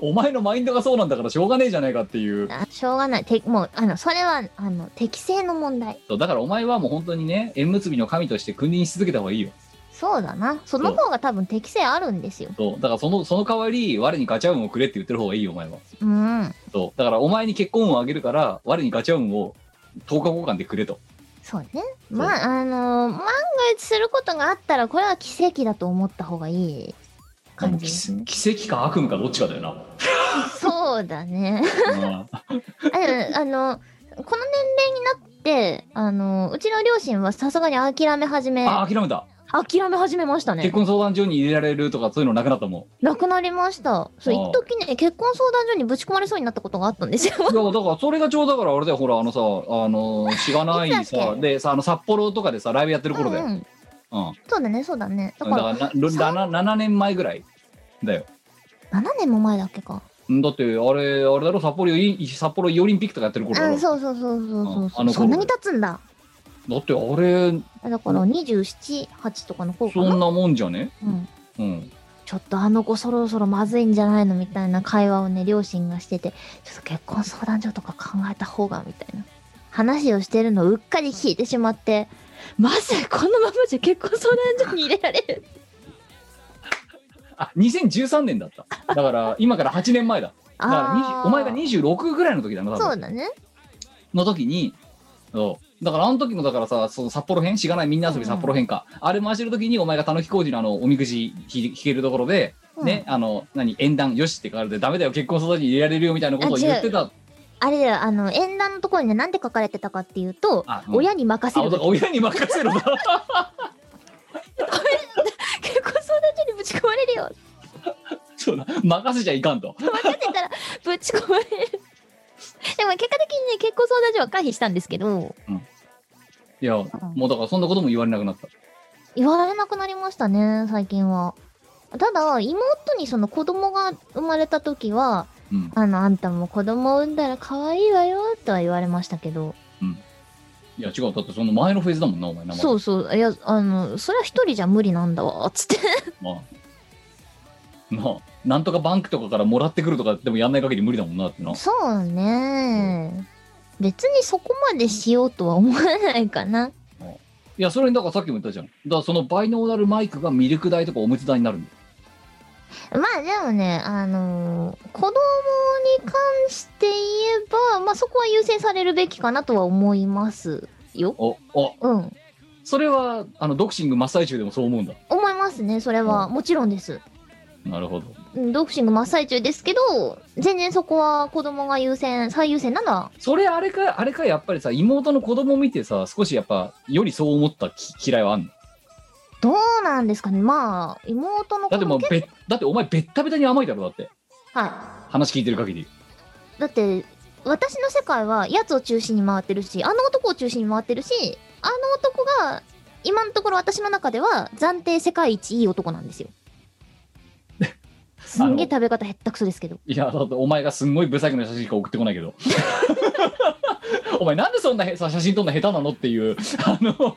お前のマインドがそうなんだからしょうがねえじゃないかっていう。
あしょうがない。てもう、あの、それは、あの、適正の問題。
そうだからお前はもう本当にね、縁結びの神として君臨し続けた方がいいよ。
そうだな。その方が多分適性あるんですよ。
そうだからそのその代わり我にガチャ運をくれって言ってる方がいいよお前は
うん。
そうだからお前に結婚運をあげるから我にガチャ運を10日交換でくれと
そうね。まあ、あのー万が一することがあったら、これは奇跡だと思った方がいい感じ。
奇跡か悪夢かどっちかだよな
そうだね。
うん
あ あの、この年齢になって、あの、うちの両親はさすがに諦め始め、
あ諦めた
諦め始めましたね
結。婚相談所に入れられるとかそういうのなくなったもん
なくなりました。そう、一時ね、結婚相談所にぶち込まれそうになったことがあったんですよ。
いやだからそれがちょうどだからあれだよほらあのさあのしがないさでさあの札幌とかでさライブやってる頃だよ、
う
うんん。
そうだね、そうだね。だ
だ
か、
かららなな 7, 年前ぐらいだよ。
7年も前だっけか。
んだってあれあれだろ？札幌イ札幌イオリンピックとかやってる頃だろ？
あそうそうそうそうそう
ああの頃。
そんなに経つんだ。
だってあれ
だから27、8とかの頃かな？
そんなもんじゃね？
うん。
うん。
ちょっとあの子そろそろまずいんじゃないの？みたいな会話をね、両親がしてて、ちょっと結婚相談所とか考えた方が、みたいな。話をしてるのをうっかり聞いてしまって、まずこのままじゃ結婚相談所に入れられる。
あ2013年だった。だから今から8年前だ。だから20
あー
お前が26ぐらいの時だな
そうだね。
の時にそう。だからあの時のだからさその札幌編？しがないみんな遊び札幌編か、あれ回してる時にお前がたぬき工事のあのおみくじ引引けるところで、
うん。
ねあの何縁談よしって書かれてダメだよ結婚相談に入れられるよみたいなことを言ってた
あれだよ、あの、縁談のところにね、なんで書かれてたかっていうと、
あうん
親に任せ
あ
る。
親に任せるな
結婚相談所にぶち込まれるよ。
そうだ任せちゃいかんと
任せたらぶち込まれる。でも結果的にね、結婚相談所は回避したんですけど、
いやもうだからそんなことも言われなくなった
言われなくなりましたね、最近は。ただ、妹にその子供が生まれた時は、
うん。
あの、あんたも子供産んだら可愛いわよ、とは言われましたけど。
いや違うだってその前のフェーズだもんなお前名前
そうそう、いや、あの、それは一人じゃ無理なんだわ、つって。
まあ。なあなんとかバンクとかからもらってくるとかでもやんない限り無理だもんなってな。
そうね。別にそこまでしようとは思わないかな。
いやそれにだからさっきも言ったじゃん。だからそのバイノーラルマイクがミルク代とかおむつ代になるんだよ
まあでもね、あのー子供に関して言えば、まあそこは優先されるべきかなとは思いますよ。
おお
うん。
それはあのドクシング真っ最中でもそう思うんだ
思いますね、それは。もちろんです。
なるほど
うんドクシング真っ最中ですけど、全然そこは子供が優先、最優先なのは、
それあれかあれかやっぱりさ妹の子供見てさ少しやっぱよりそう思ったき嫌いはあんの？
どうなんですかね。まあ、妹の子
だってもう
結
べだってお前べったべたに甘いだろだって
構は
話聞いてる限り
い。だって、私の世界は奴を中心に回ってるし、あの男を中心に回ってるし、あの男が、今のところ私の中では暫定世界一いい男なんですよ。すんげえ食べ方へったくそですけど。
いやだってお前がすんごいブサイクな写真しか送ってこないけど お前なんでそんなへさ写真撮るの下手なのっていうあの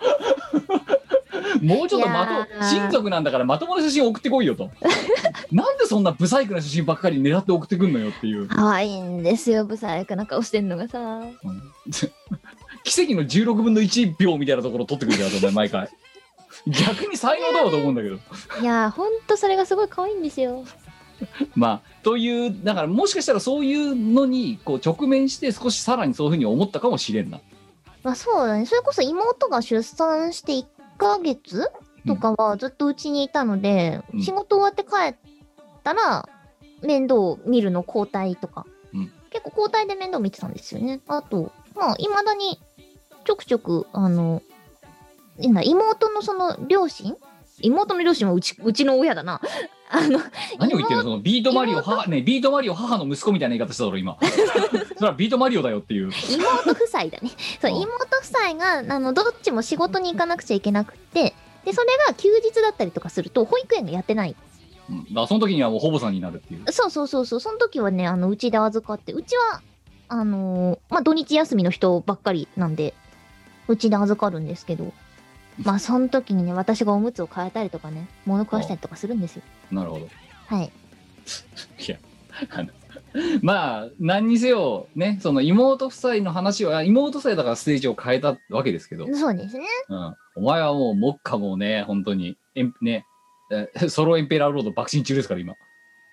もうちょっとまと
ー
親族なんだからまともな写真送ってこいよと なんでそんなブサイクな写真ばっかり狙って送ってくんのよっていう、
可愛いんですよ、ブサイクな顔してんのがさ。
うん奇跡の16分の1秒みたいなところ撮ってくるじゃんお前毎回 逆に才能だわと思うんだけど
いやー、ほんとそれがすごい可愛いんですよ。
まあというだからもしかしたらそういうのにこう直面して少しさらにそういうふうに思ったかもしれんな
まあそうだね。それこそ妹が出産して1ヶ月とかはずっとうちにいたので、
うん
仕事終わって帰ったら、面倒を見るの交代とか。
うん
結構交代で面倒見てたんですよね。あと、まあ、未だにちょくちょく、あの、妹のその両親妹の両親はうち、うちの親だな。あの、
何を言ってるの？そのビートマリオ母ねビートマリオ母の息子みたいな言い方しただろ今。それはビートマリオだよっていう。
妹夫妻だね。そう、
うん。
妹夫妻が、あの、どっちも仕事に行かなくちゃいけなくて、で、それが休日だったりとかすると、保育園がやってない。
うん、だからその時にはもうほぼさんになるっていう。
そうそうそうそう、その時はね、あの、うちで預かって、うちは、あのーまあ、土日休みの人ばっかりなんで、うちで預かるんですけど、まあ、その時にね、私がおむつを変えたりとかね、物食わしたりとかするんですよ。
なるほど
はい。
いやあのまあ何にせよねその妹夫妻の話は妹夫妻だからステージを変えたわけですけど、
そうですね。
うん、お前はもう目下もうね本当にエンねえソロエンペラーロード爆心中ですから今、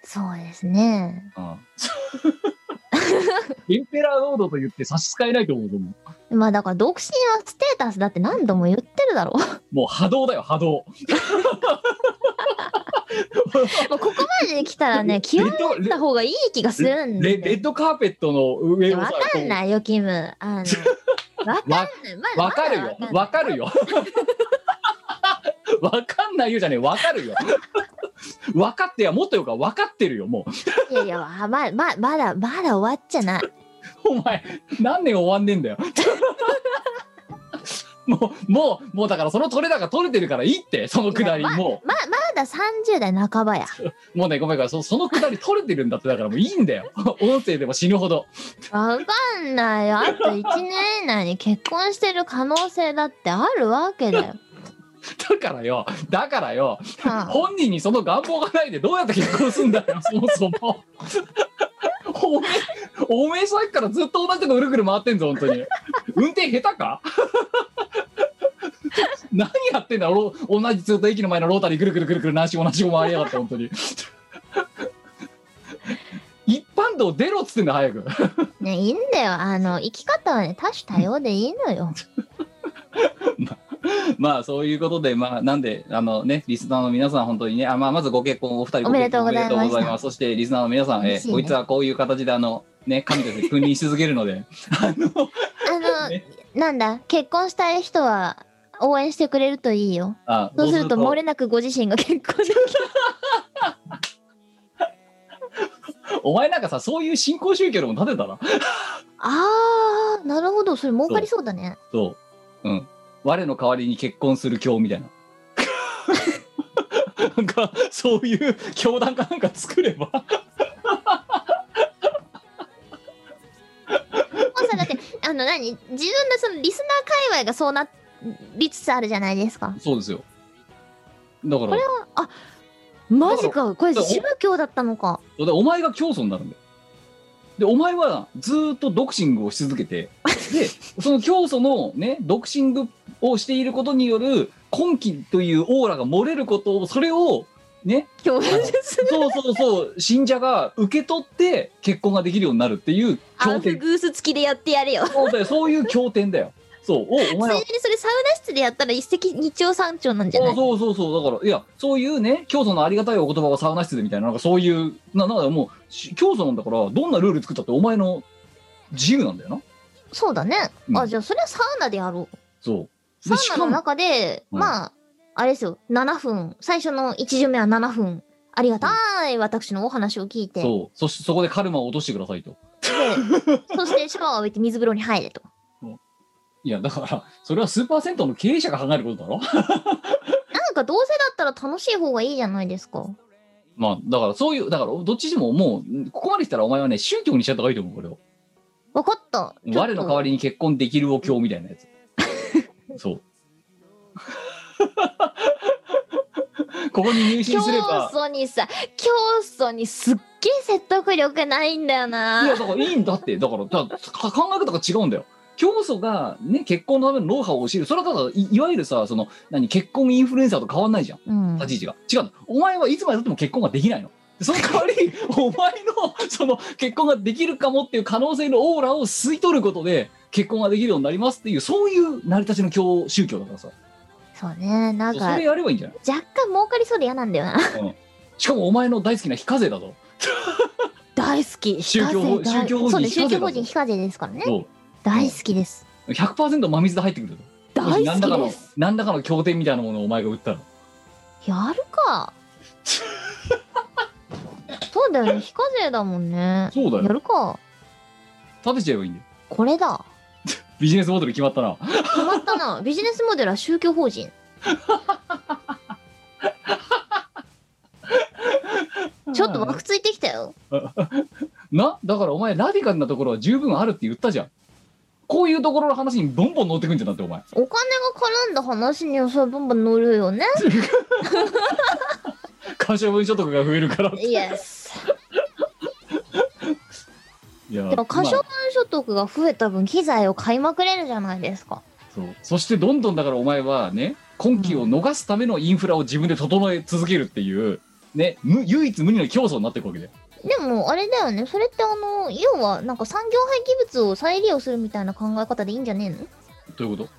そうですね。
うん、エンペラーロードと言って差し支えないと思うと思う。
まあだから独身はステータスだって何度も言ってるだろう。
もう波動だよ波動。
もうここまで来たらね、気を
レッド
つった方がいい気がするん
レ
で。
レッドカーペットの上を
わ
さ
かんないよ、キム。あの、わかんない。まだ
わかるよ。わかるよ。わかんないよじゃねえ。わかるよ分かってやもっとよか分かってるよもう
いやいや、ま、ま、ままだ、まだ終わっちゃない。
お前何年終わんねえんだよもうもうもうだからその取れ高取れてるからいいってそのくだりも
ま、まだ30代半ばや。
うもうねごめんごめんそそのくだり取れてるんだってだからもういいんだよ音声でも死ぬほど
わかんないよ。あと1年以内に結婚してる可能性だってあるわけだよ。
だからよだからよ
はあ。
本人にその願望がないでどうやって結婚すんだよ そもそも。おめえおめえさっきからずっと同じとこぐるぐる回ってんぞ本当に。運転下手か？何やってんだろ同じずっと駅の前のロータリーぐるぐるぐるぐる何しも同じも回りやがって本当に。一般道出ろっつってんだ早く。
ね、いいんだよ。あの、生き方はね、多種多様でいいのよ。
ま あそういうことでまあなんであのねリスナーの皆さん本当にねあ、まあ、まずご結婚お二人
おめでとうございました
おめでとうございます。そしてリスナーの皆さん、えこいつはこういう形であのね神として君臨し続けるので。あ の
あの、
ね。
なんだ、結婚したい人は応援してくれるといいよ。
あ
そうすると
ど
漏れなくご自身が結婚できる。
お前なんかさそういう新興宗教でも立てたら
あー、なるほど。それ儲かりそうだね。
そう。うん我の代わりに結婚する教みたいな なんかそういう教団かなんか作れば
もうさ、だって、あの何、自分のそのリスナー界隈がそうなりつつあるじゃないですか。
そうですよだから
これは、あ、マジか。これ宗教だったのか。
でお前が教祖になるんだよでお前はずーっと独身をし続けてでその教祖のね独身をしていることによる今期というオーラが漏れることをそれをね
教
そうそうそう信者が受け取って結婚ができるようになるっていう
アウフグース付きでやってやれよ。
そうだよそういう経典だよ。そう。おお
ついでに
前は
それサウナ室でやったら一石二鳥三鳥なんじゃない？
そうそうそうだからいやそういうね教祖のありがたいお言葉はサウナ室でみたいななんかそういうななんかもうし教祖なんだからどんなルール作ったってお前の自由なんだよな。
そうだね。
うん。
あ、じゃあそれはサウナでやろう。
そう
サウナの中で、
うん
まあ、あれですよ、7分。最初の1巡目は7分。ありがたい私のお話を聞いて。
そうそしてそこでカルマを落としてくださいと
で、そしてシャワーを浴びて水風呂に入れと。
いやだからそれはスーパー銭湯の経営者が考えることだろ？
なんかどうせだったら楽しい方がいいじゃないですか。
まあだからそういうだからどっちにももうここまで来たらお前はね宗教にしちゃった方がいいと思うこれを
わかった。
我の代わりに結婚できるお経みたいなやつそう。ここに入信
教
すれば。
祖にさ、教祖にすっげえ説得力ないんだよ
い
な
や。だからいいんだって。だからだか 考え方が違うんだよ。教祖がね結婚のためのノウハウを教える。それはただいいわゆるさその何結婚インフルエンサーと変わんないじゃん。
うん。
立ち位置が。違うの。お前はいつまでたっても結婚ができないの。その代わり お前のその結婚ができるかもっていう可能性のオーラを吸い取ることで結婚ができるようになりますっていうそういう成り立ちの教宗教だからさ
そうね。なんか、
それやればいいんじゃない、
若干儲かりそうで嫌なんだよな。
うん、しかもお前の大好きな非課税だぞ
大好き。
宗教法人
そうです。宗教
非課税だぞ
法人非課税ですからね。大好きです。
100%真水で入ってくるぞ
大好きです。
何らかの経典みたいなものをお前が売ったら
やるか。そうだよね。非課税だもんね。
そうだよ
やるか。
立てちゃえばいいんだよ
これだ。
ビジネスモデル決まったな
決まったな。ビジネスモデルは宗教法人。ちょっと枠ついてきたよ。
なだからお前ラディカルなところは十分あるって言ったじゃんこういうところの話にボンボン乗ってくんじゃんだってお前
お金が絡んだ話にはそれバンバン乗るよね。
可処分所得が増えるから
イエス。
いや
でも可処
まあ
分所得が増えた分機材を買いまくれるじゃないですか。
そう。そしてどんどんだからお前はね今期を逃すためのインフラを自分で整え続けるっていうね無唯一無二の競争になっていくわけで。
でもあれだよね、それってあの、要はなんか産業廃棄物を再利用するみたいな考え方でいいんじゃねえの？
どういうこと？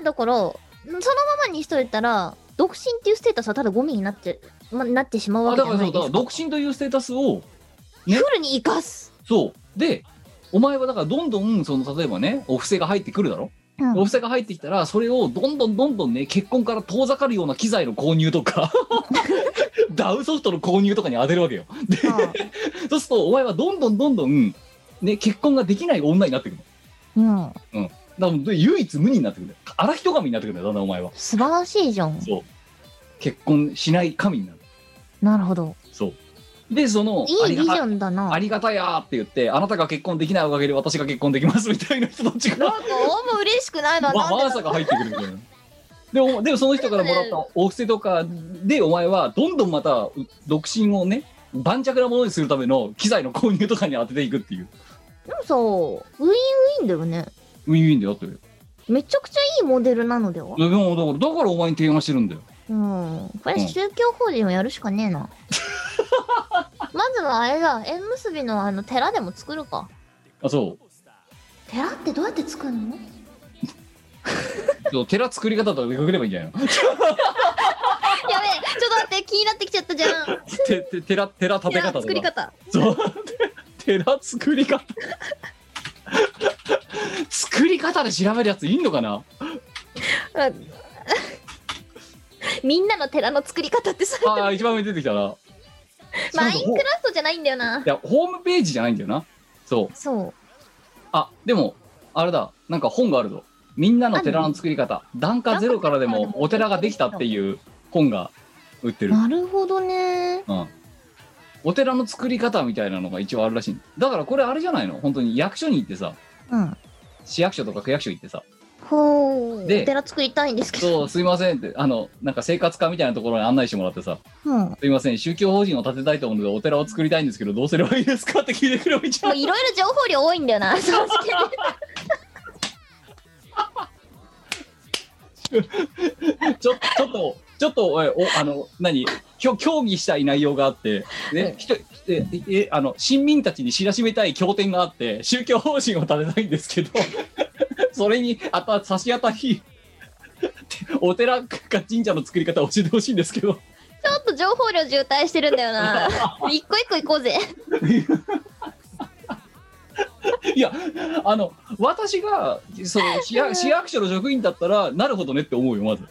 え、だから、そのままにしといたら、独身っていうステータスはただゴミになって、ま、なってしまうわけ
あだからそうだ
じゃないですか。
独身というステータスをね？
フルに生かす。
そう。でお前はだからどんどんその例えばねお布施が入ってくるだろ、
うん。
お布施が入ってきたらそれをどんどんどんどんね結婚から遠ざかるような機材の購入とか ダウソフトの購入とかに当てるわけよ。で
あ
そうするとお前はどんどんどんどんね結婚ができない女になってくるの。
うん。
だから唯一無二になってくる。荒人神になってくるんだよだんだんお前は。
素晴らしいじゃん。
そう。結婚しない神になる。
なるほど。
そうでその
いいビジョンだな。
ありがたやーって言ってあなたが結婚できないおかげで私が結婚できますみたいな人たちが
なんか、あんま嬉しくないのは
ま
なんでだ
まさか入ってくるみたいな。でもでもその人からもらったお布施とかでお前はどんどんまた独身をね盤石なものにするための機材の購入とかに当てていくっていう
でもさ、ウィンウィンだよね。
ウィンウィンでやってるよ
めちゃくちゃいいモデルなのでは？
でもだからだからお前に提案してるんだよ
うん。これ宗教法人をやるしかねえな。まずはあれだ、縁結びのあの寺でも作るか。
あそう。
寺ってどうやって作るの？
そう寺作り方とかでくればいいんじゃないの？
やべえ、ちょっと待って、気になってきちゃったじゃん。
てて寺寺建て
寺
方とか。
作り方。
そう。寺作り方。作り方で調べるやついんのかな？
うんみんなの寺の作り方ってさ、
ああ一番上に出てきたな
マインクラフトじゃないんだよな。
いやホームページじゃないんだよな。そう。
そう。
あでもあれだ。なんか本があるぞ。みんなの寺の作り方。段階ゼロからでもお寺ができたっていう本が売ってる、
なるほどね。
うん、お寺の作り方みたいなのが一応あるらしい。だからこれあれじゃないの？本当に役所に行ってさ。
うん。
市役所とか区役所行ってさ
ほう。お
で
寺作りたいんですけど。
そうすいませんってあのなんか生活課みたいなところに案内してもらってさ
うん。も
すいません宗教法人を建てたいと思うのでお寺を作りたいんですけどどうすればいいですかって聞いてくればいいじゃん
ういろいろ情報量多いんだよな。
ちょちょっと、ちょっと、えおあの、何、きょ協議したい内容があって、ね、ひとええあの市民たちに知らしめたい経典があって、宗教法人を立てたいんですけど、それにあた差し当たり、お寺か神社の作り方を教えてほしいんですけど、
ちょっと情報量渋滞してるんだよな。一個一個行こうぜ。
いや、あの、私がその市役市役所の職員だったら、なるほどねって思うよ、まず。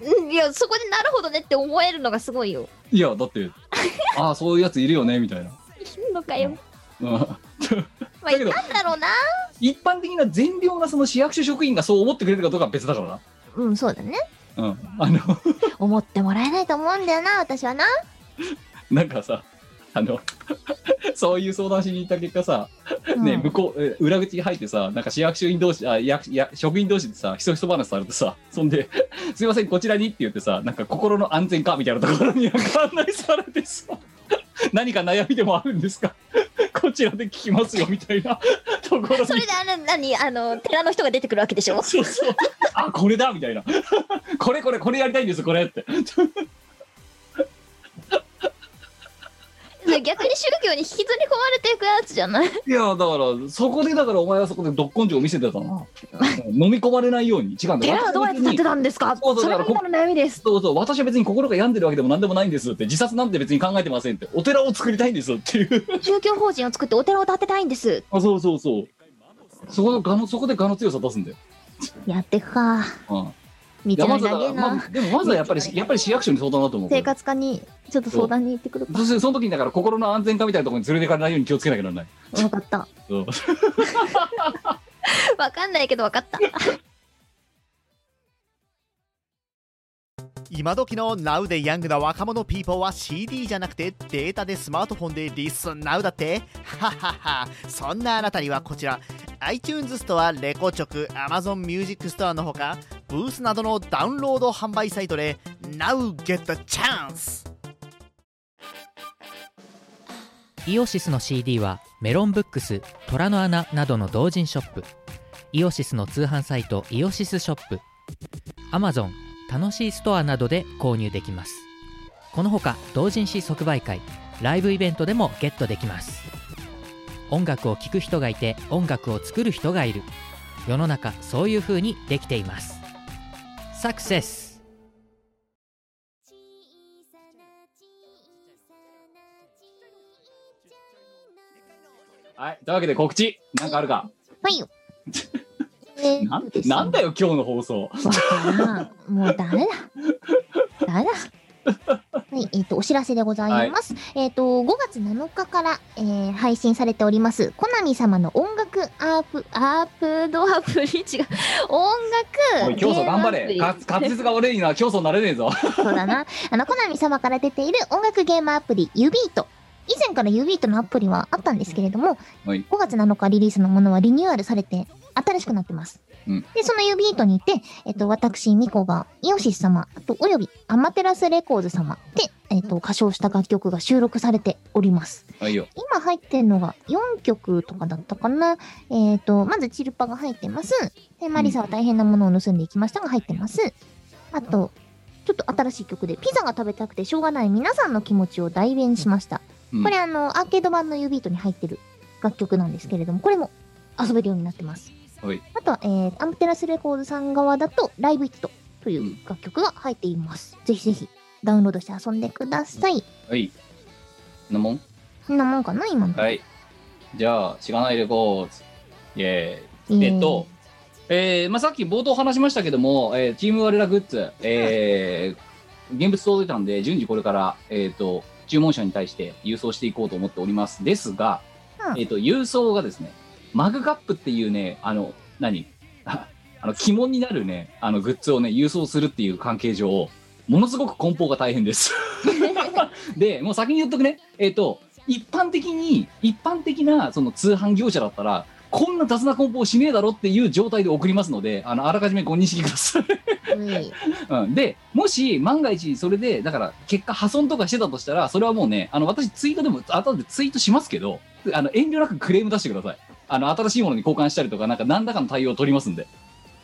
うんいや、そこでなるほどねって思えるのがすごいよ。
いや、だって、ああ、そういうやついるよね、みたいな。
いいのかよ。
うん
まあ、い
だけど
たんだろうな。
一般的な善良なその市役所職員がそう思ってくれるかどうかは別だからな。
うん、そうだね。
うん。あの、
思ってもらえないと思うんだよな、私はな。
なんかさ、あの、そういう相談しに行った結果さ、ね、
うん
向こう、え裏口に入ってさ、なんか市役所員同士、あ、役、や職員同士でさ、ひそひそ話されてさ、そんで、すいません、こちらにって言ってさ、なんか心の安全かみたいなところに案内されてさ、何か悩みでもあるんですか？こちらで聞きますよ、みたいな ところに
それであの、何、あの、寺の人が出てくるわけでしょ？
そうそう。あ、これだみたいな。これこれこれやりたいんです、これって。
逆に宗教に引きずり込まれていくやつじゃない？
いや、だから、そこでだからお前はそこでどっ根性を見せてたな。飲み込まれないように。違うんだ
寺はどうやって建てたんですか？
そうそう
それが今の悩みです？
そうそう、私は別に心が病んでるわけでも何でもないんですって、自殺なんて別に考えてませんって、お寺を作りたいんですっていう。
宗教法人を作ってお寺を建てたいんです。
あ、そうそうそう。そこのがの、そこで我の強さ出すんだよ。
やっていくか。
うん。
道のり長えな
ま。でもまずはやっぱり、やっぱり市役所に相談だと思う。
生活課にちょっと相談に行ってくるか。
そしてその時にだから心の安全課みたいなところに連れていかれないように気をつけなきゃならない。
わかった。
そう
わかんないけどわかった。
今時の Now でヤングな若者ピーポーは CD じゃなくてデータでスマートフォンでリスン Now だってはははそんなあなたにはこちら iTunes ストア、レコチョク、Amazon Music ストアのほかブースなどのダウンロード販売サイトで Now get the chance!
イオシスの CD はメロンブックス虎の穴などの同人ショップ。イオシスの通販サイトイオシスショップ。Amazon 楽しいストアなどで購入できます。このほか同人誌即売会ライブイベントでもゲットできます。音楽を聴く人がいて音楽を作る人がいる。世の中そういう風にできています。サクセス
はい。というわけで告知、なんかあるか？
はい
なんなんだよ、今日の放送。
もうダメだ。ダメだ。はい、えっ、と、お知らせでございます。えっ、と、5月7日から、えー配信されております、コナミ様の音楽アープ、アープドアプリ、違う、音楽、
競争頑張れ。
ゲームアプリ
か滑舌が悪いな、競争なれねえぞ。
そうだな。あの、コナミ様から出ている音楽ゲームアプリ、ユビート。以前からユビートのアプリはあったんですけれども、
はい
5月7日リリースのものはリニューアルされて新しくなってます。
うん
で、そのユビートにて、えっと、私、ミコがイオシス様、あと、およびアマテラスレコーズ様で、えっと、歌唱した楽曲が収録されております。
はいよ。
今入ってるのが4曲とかだったかな。えっ、と、まずチルパが入ってます。で、マリサは大変なものを盗んでいきましたが入ってます。あと、ちょっと新しい曲で、ピザが食べたくてしょうがない皆さんの気持ちを代弁しました。
うん
これあの、アーケード版のユービートに入ってる楽曲なんですけれども、これも遊べるようになってます。
はい
あとは、えー、アンテラスレコードさん側だと、ライブイットという楽曲が入っています。ぜひぜひ、ダウンロードして遊んでください。
はい。なもん？
そんなもんかな、今の。
はい。じゃあ、しがないレコーズ。イェーイ。えっと、えーまあ、さっき冒頭話しましたけども、えーチーム我らグッズ、えー現物届いたんで、順次これから、えっ、と、注文者に対して郵送していこうと思っております。ですが、
うん
えっ、と、郵送がですね、マグカップっていうね、あの、何？あ あの、鬼門になるね、あの、グッズをね、郵送するっていう関係上、ものすごく梱包が大変です。で、もう先に言っとくね。えっ、と、一般的に、一般的なその通販業者だったら、こんな雑な梱包しねえだろっていう状態で送りますので、あの、あらかじめご認識ください。
うい
うん、で、もし万が一それで、だから結果破損とかしてたとしたら、それはもうね、あの、私ツイートでも、後でツイートしますけど、あの、遠慮なくクレーム出してください。あの、新しいものに交換したりとか、なんか何らかの対応を取りますんで。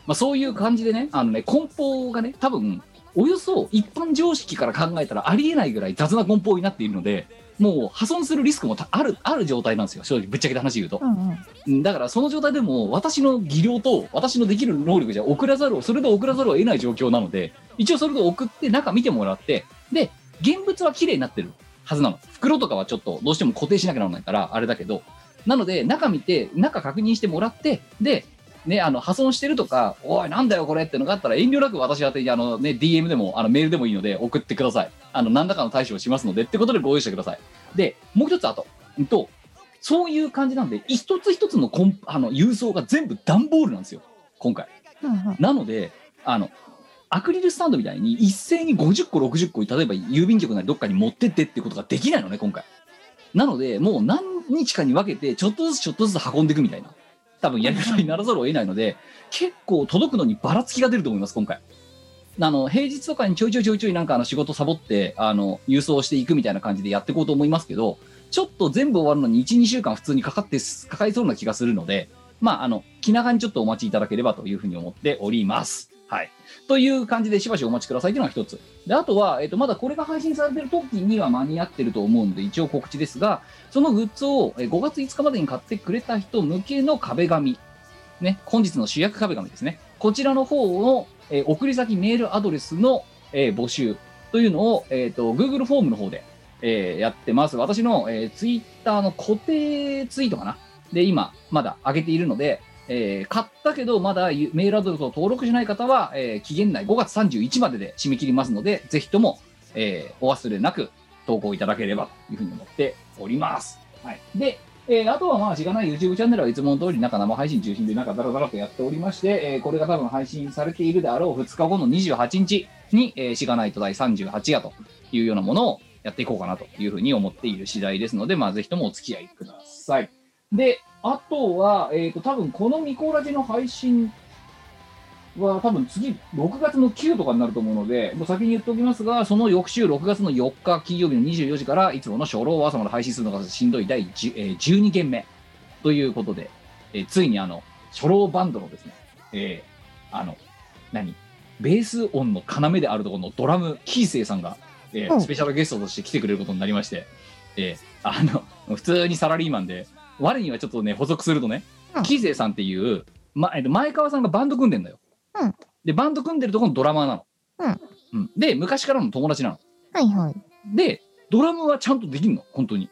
まあそういう感じでね、あのね、梱包がね、多分、およそ一般常識から考えたらありえないぐらい雑な梱包になっているので、もう破損するリスクもたある、ある状態なんですよ。正直、ぶっちゃけた話言うと。
うんうん。
うんだからその状態でも私の技量と私のできる能力じゃ送らざるをそれで送らざるを得ない状況なので一応それで送って中見てもらってで現物は綺麗になってるはずなの袋とかはちょっとどうしても固定しなきゃならないからあれだけどなので中見て中確認してもらってでね、あの破損してるとか、おい、なんだよこれってのがあったら、遠慮なく私宛てにあの、ね、DM でもあのメールでもいいので送ってください。あの何らかの対処をしますのでってことでご用意してください。で、もう一つあと、うんと、そういう感じなんで、一つ一つのコンあの郵送が全部段ボールなんですよ、今回。なので、あの、アクリルスタンドみたいに一斉に50個、60個、例えば郵便局なりどっかに持ってってってことができないのね、今回。なので、もう何日かに分けて、ちょっとずつちょっとずつ運んでいくみたいな、多分やり方にならざるを得ないので、結構届くのにばらつきが出ると思います、今回。あの、平日とかにちょいちょいちょいちょいなんかあの仕事サボって、あの、郵送していくみたいな感じでやっていこうと思いますけど、ちょっと全部終わるのに1、2週間普通にかかって、かかりそうな気がするので、まあ、あの、気長にちょっとお待ちいただければというふうに思っております。という感じでしばしお待ちくださいというのが一つ。で、あとは、えっ、と、まだこれが配信されてる時には間に合ってると思うので、一応告知ですが、そのグッズを5月5日までに買ってくれた人向けの壁紙。ね、本日の主役壁紙ですね。こちらの方の、えー送り先メールアドレスの、えー募集というのを、えっ、と、Google フォームの方で、えやってます。私の、えー、Twitter の固定ツイートかな。で、今、まだ上げているので、えー買ったけど、まだメールアドレスを登録しない方は、えー期限内5月31までで締め切りますので、ぜひとも、えーお忘れなく投稿いただければというふうに思っております。はい。で、えーあとはまあ、しがない YouTube チャンネルはいつもの通り、なんか生配信中心で、なんかダラダラとやっておりまして、えーこれが多分配信されているであろう2日後の28日に、えーしがないと第38夜というようなものをやっていこうかなというふうに思っている次第ですので、まあ、ぜひともお付き合いください。で、あとは、えっ、と、多分このミコラジの配信は多分次6月の9とかになると思うのでもう先に言っておきますがその翌週6月の4日金曜日の24時からいつもの初老を朝まで配信するのがしんどい第10、えー12件目ということで、えーついにあの初老バンドのですね、えーあの何？ベース音の要であるところのドラムキーセイさんが、えー
うん。
スペシャルゲストとして来てくれることになりまして、えーあの普通にサラリーマンで我にはちょっとね補足するとね、
うん。
キーセイさんっていう、まえっと前川さんがバンド組んでんだよ、
うん。
でバンド組んでるところのドラマーなの、
うん。
うん。で昔からの友達なの。
はいはい。
でドラムはちゃんとできんの。本当に。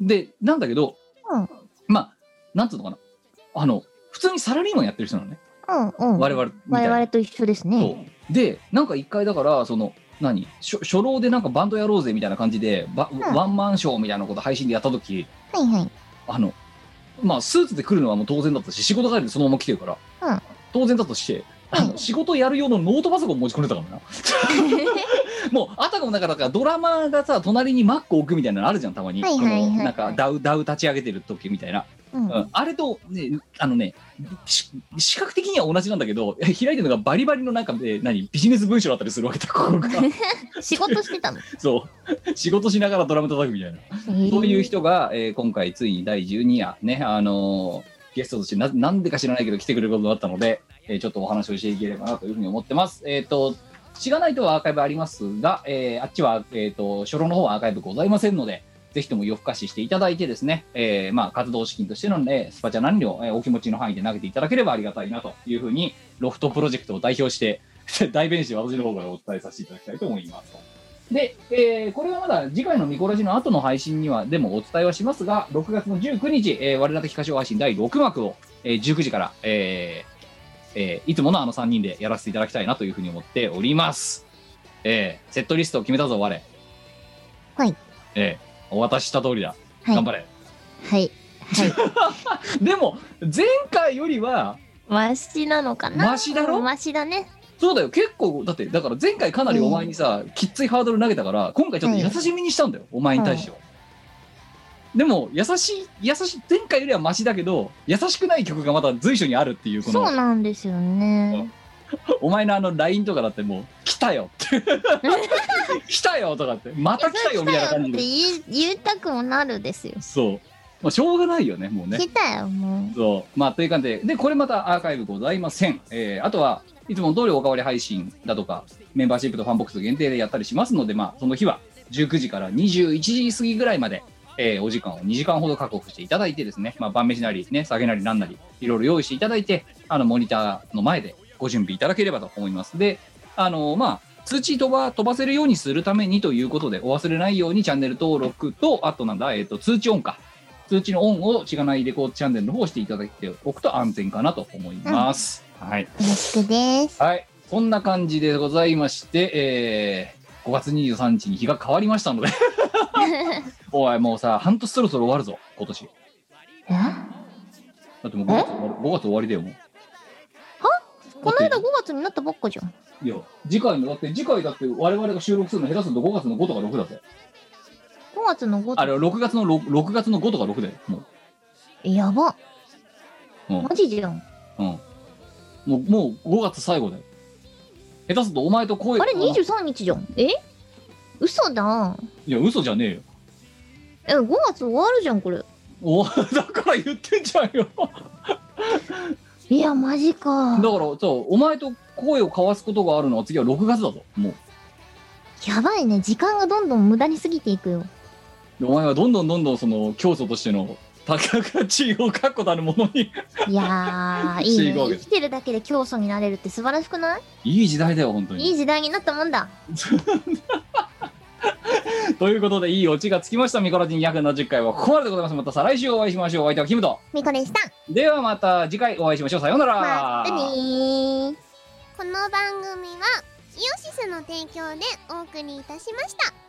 でなんだけど、
うん。
まあなんつうのかな。あの普通にサラリーマンやってる人なのね、
うんうん。
我々みたいな
我々と一緒です
そ
ね。
う。でなんか一回だからその何？初初老でなんかバンドやろうぜみたいな感じで、ば
ん。
ワンマンショーみたいなこと配信でやった時
はいはい。
あのまあスーツで来るのはもう当然だったし仕事帰りでそのまま来てるから、
うん。
当然だとしてあの、
うん。
仕事やる用のノートパソコン持ち込んでたからな。もうあたかもなんかだからドラマーがさ隣に Mac 置くみたいなのあるじゃんたまに、
はいはいはいはい。
このなんかダウダウ立ち上げてる時みたいな、
うん。
うんあれとねあのねし視覚的には同じなんだけど 開いてるのがバリバリのなんか、ね、何ビジネス文書だったりするわけだここが。
仕事してたの？
そう。仕事しながらドラム叩くみたいな。そういう人が、えー今回ついに第12夜ね、あのーゲストとしてななんでか知らないけど来てくれることになったので、えーちょっとお話をしていければなというふうに思ってます。えっ、と、しがないとはアーカイブありますが、えーあっちは、えっ、と、初老の方はアーカイブございませんので、ぜひとも夜更かししていただいてですね、えーまあ、活動資金としての、ね、スパチャ何両、えーお気持ちの範囲で投げていただければありがたいなというふうに、ロフトプロジェクトを代表して、代弁して私の方からお伝えさせていただきたいと思います。で、えーこれはまだ次回のミコラジの後の配信にはでもお伝えはしますが、6月の19日、えー、我ら的歌唱配信第6幕を、えー19時から、えーえーいつものあの3人でやらせていただきたいなというふうに思っております。えーセットリストを決めたぞ、我。
はい。
えーお渡しした通りだ。
はい。
頑張れ。
はい。はい。
でも、前回よりは、
マシなのかな？
マシだろ？
うんマシだね。
そうだよ、結構、だって、だから前回かなりお前にさ、きっついハードル投げたから、今回ちょっと優しみにしたんだよ、お前に対しては。でも、優しい、優しい、前回よりはマシだけど、優しくない曲がまだ随所にあるっていう、こ
そう
の、
なんですよね。
お前のあの LINE とかだってもう、来たよって。来たよとかって、また来たよみたいな感じで。
言い言いたくもなるですよ。
そう。まあ、しょうがないよね、もうね。
来たよ、も
そう。まあ、という感じで、で、これまたアーカイブございません。えーあとは、いつもの通りおかわり配信だとか、メンバーシップとファンボックス限定でやったりしますので、まあ、その日は19時から21時過ぎぐらいまで、えーお時間を2時間ほど確保していただいてですね、まあ、晩飯なり、ね、酒なりなんなり、いろいろ用意していただいて、あの、モニターの前でご準備いただければと思います。で、あのまあ、通知飛ば飛ばせるようにするためにということで、お忘れないようにチャンネル登録と、あとなんだ、えっ、と、通知オンか。通知のオンをしがないレコードチャンネルの方をしていただいておくと安全かなと思います。はい。
う。よろしくです。
はい。そんな感じでございまして、えー、5月23日に日が変わりましたので、おい、もうさ、半年そろそろ終わるぞ、今年。
え？
だってもう5月終わる ,5 月終わりだよ、もう。
この間5月になったばっかじゃん。
いや、次回の、だって次回だって我々が収録するの下手すると5月の5とか6だぜ。
5月の5
あれ、6月の 6, 6月の5とか6だよ、も
えやば。
う。うん。
マジじゃん。
うん。もう、もう5月最後だよ。下手するとお前と声
あれ23日じゃん。え？嘘だ。
いや、嘘じゃねえよ。
え、5月終わるじゃん、これ。
おだから言ってんじゃんよ。
いや、マジか
だ。からそうお前と声を交わすことがあるのは次は6月だぞもう
やばいね。時間がどんどん無駄に過ぎていくよ。
でお前はどんどんどんどんその教祖としての高か地位を確固たるものに
いやー、いいね。生きてるだけで教祖になれるって素晴らしくない？
いい時代だよ本当
い
に
い時代になったもんだ。
ということでいいオチがつきました。ミコラジン270回はここまででございます。また再来週お会いしましょう。お相手はキムト
みこでした。
ではまた次回お会いしましょう。さようなら。
ま。
この番組はイオシスの提供でお送りいたしました